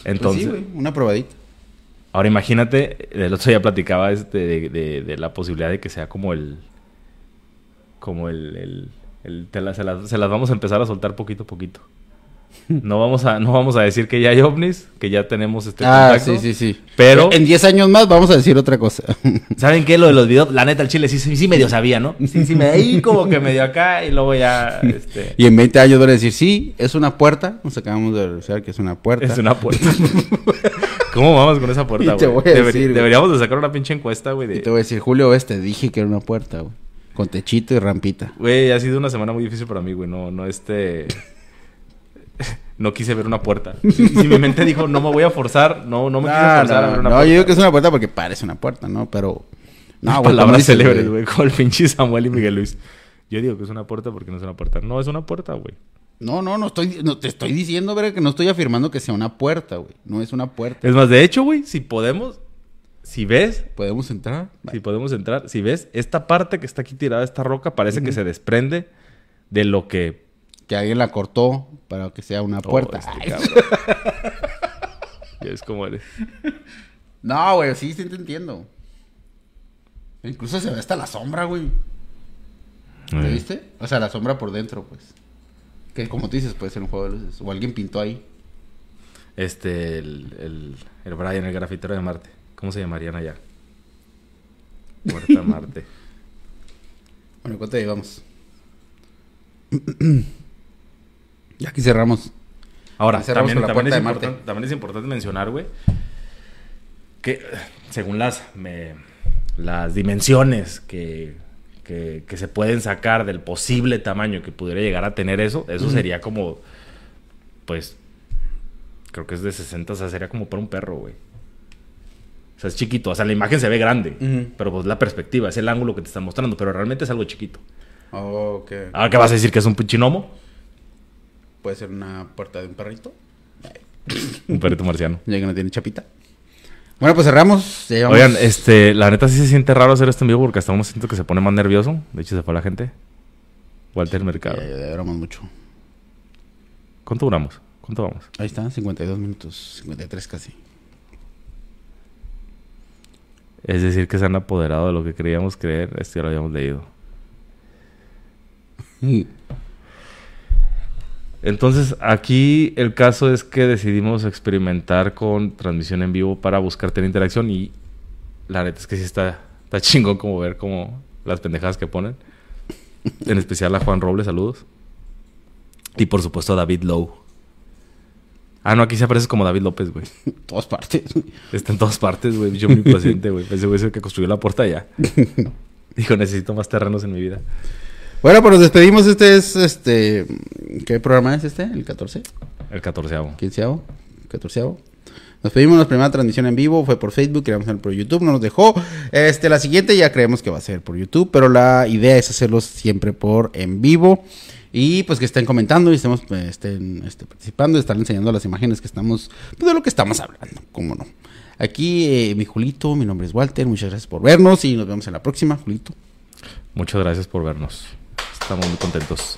Pues Entonces, sí, güey, una probadita. Ahora imagínate, el otro día platicaba este de, de- de la posibilidad de que sea como el, como el, el, el- te la- se, las, se las vamos a empezar a soltar poquito a poquito. No vamos a, no vamos a decir que ya hay ovnis, que ya tenemos este Ah, contacto. sí, sí, sí. Pero- En 10 años más vamos a decir otra cosa. ¿Saben qué? Lo de los videos, la neta, el chile sí, sí, sí medio sabía, ¿no? Sí, sí, me ahí como que medio acá y luego ya, este... y en 20 años van a decir, sí, es una puerta. Nos acabamos de revisar que es una puerta. Es una puerta. ¿Cómo vamos con esa puerta, Y güey? deberíamos de sacar una pinche encuesta, güey, Y te voy a decir, Julio, ves, te dije que era una puerta, güey. Con techito y rampita. Güey, ha sido una semana muy difícil para mí, güey. No, no, este... No quise ver una puerta. Si mi mente dijo, no me voy a forzar, no, no me quise No, forzar a no, ver una no, puerta. yo digo que es una puerta porque parece una puerta, ¿no? Pero... No, güey, Palabras célebres, güey, con el pinche Samuel y Miguel Luis. Yo digo que es una puerta porque no es una puerta. No, es una puerta, güey. No, no, no estoy, no te estoy diciendo, verga, que no estoy afirmando que sea una puerta, güey. No es una puerta. Es más, de hecho, güey, si podemos, si ves, ¿Podemos entrar? si podemos entrar, si ves, esta parte que está aquí tirada, esta roca, parece que se desprende de lo que... Que alguien la cortó para que sea una puerta. Oh, este Ay. cabrón. ya es como eres. No, güey, sí, sí te entiendo. Incluso se ve hasta la sombra, güey. ¿Lo Eh. viste? O sea, la sombra por dentro, pues. Que como tú dices, puede ser un juego de luces. O alguien pintó ahí. Este, el, el, el Brian, el grafitero de Marte. ¿Cómo se llamarían allá? Puerta Marte. Bueno, ¿cuánto llevamos? ya aquí cerramos. Ahora, cerramos también, también es de Marte. importante, también es importante mencionar, güey, que según las, me- las dimensiones que, que, que se pueden sacar del posible tamaño que pudiera llegar a tener eso, eso sería como, pues, creo que es de 60, o sea, sería como para un perro, güey. O sea, es chiquito, o sea, la imagen se ve grande, pero pues la perspectiva, es el ángulo que te están mostrando, pero realmente es algo chiquito. Oh, ok. Ahora, ¿qué vas a decir? ¿Que es un pichinomo? Puede ser una puerta de un perrito. Un perrito marciano. Ya que no tiene chapita. Bueno, pues cerramos. Llevamos- Oigan, este, la neta sí se siente raro hacer esto en vivo porque hasta uno siento que se pone más nervioso. De hecho, se fue la gente. Walter Mercado. Ya, ya, mucho. ¿Cuánto duramos? ¿Cuánto vamos? Ahí está, 52 minutos. 53 casi. Es decir, que se han apoderado de lo que creíamos creer. Esto ya lo habíamos leído. Entonces, aquí el caso es que decidimos experimentar con transmisión en vivo para buscar tener interacción y la neta es que sí está, está chingón como ver como las pendejadas que ponen. En especial a Juan Robles, saludos. Y por supuesto a David Lowe. Ah, no, aquí se aparece como David López, güey. Todas partes. Está en todas partes, güey. Yo muy impaciente, güey. Ese güey es el que construyó la puerta ya. Dijo, necesito más terrenos en mi vida. Bueno, pues nos despedimos. Este es, este... ¿Qué programa es este? ¿El 14? El catorceavo. ¿Quinceavo? ¿Catorceavo? Nos pedimos la primera transmisión en vivo, fue por Facebook, queríamos hacer por YouTube, no nos dejó. Este, la siguiente ya creemos que va a ser por YouTube, pero la idea es hacerlo siempre por en vivo. Y pues que estén comentando y estemos, pues, estén este, participando, están enseñando las imágenes que estamos, pues de lo que estamos hablando, cómo no. Aquí eh, mi Julito, mi nombre es Walter, muchas gracias por vernos y nos vemos en la próxima, Julito. Muchas gracias por vernos. Estamos muy contentos.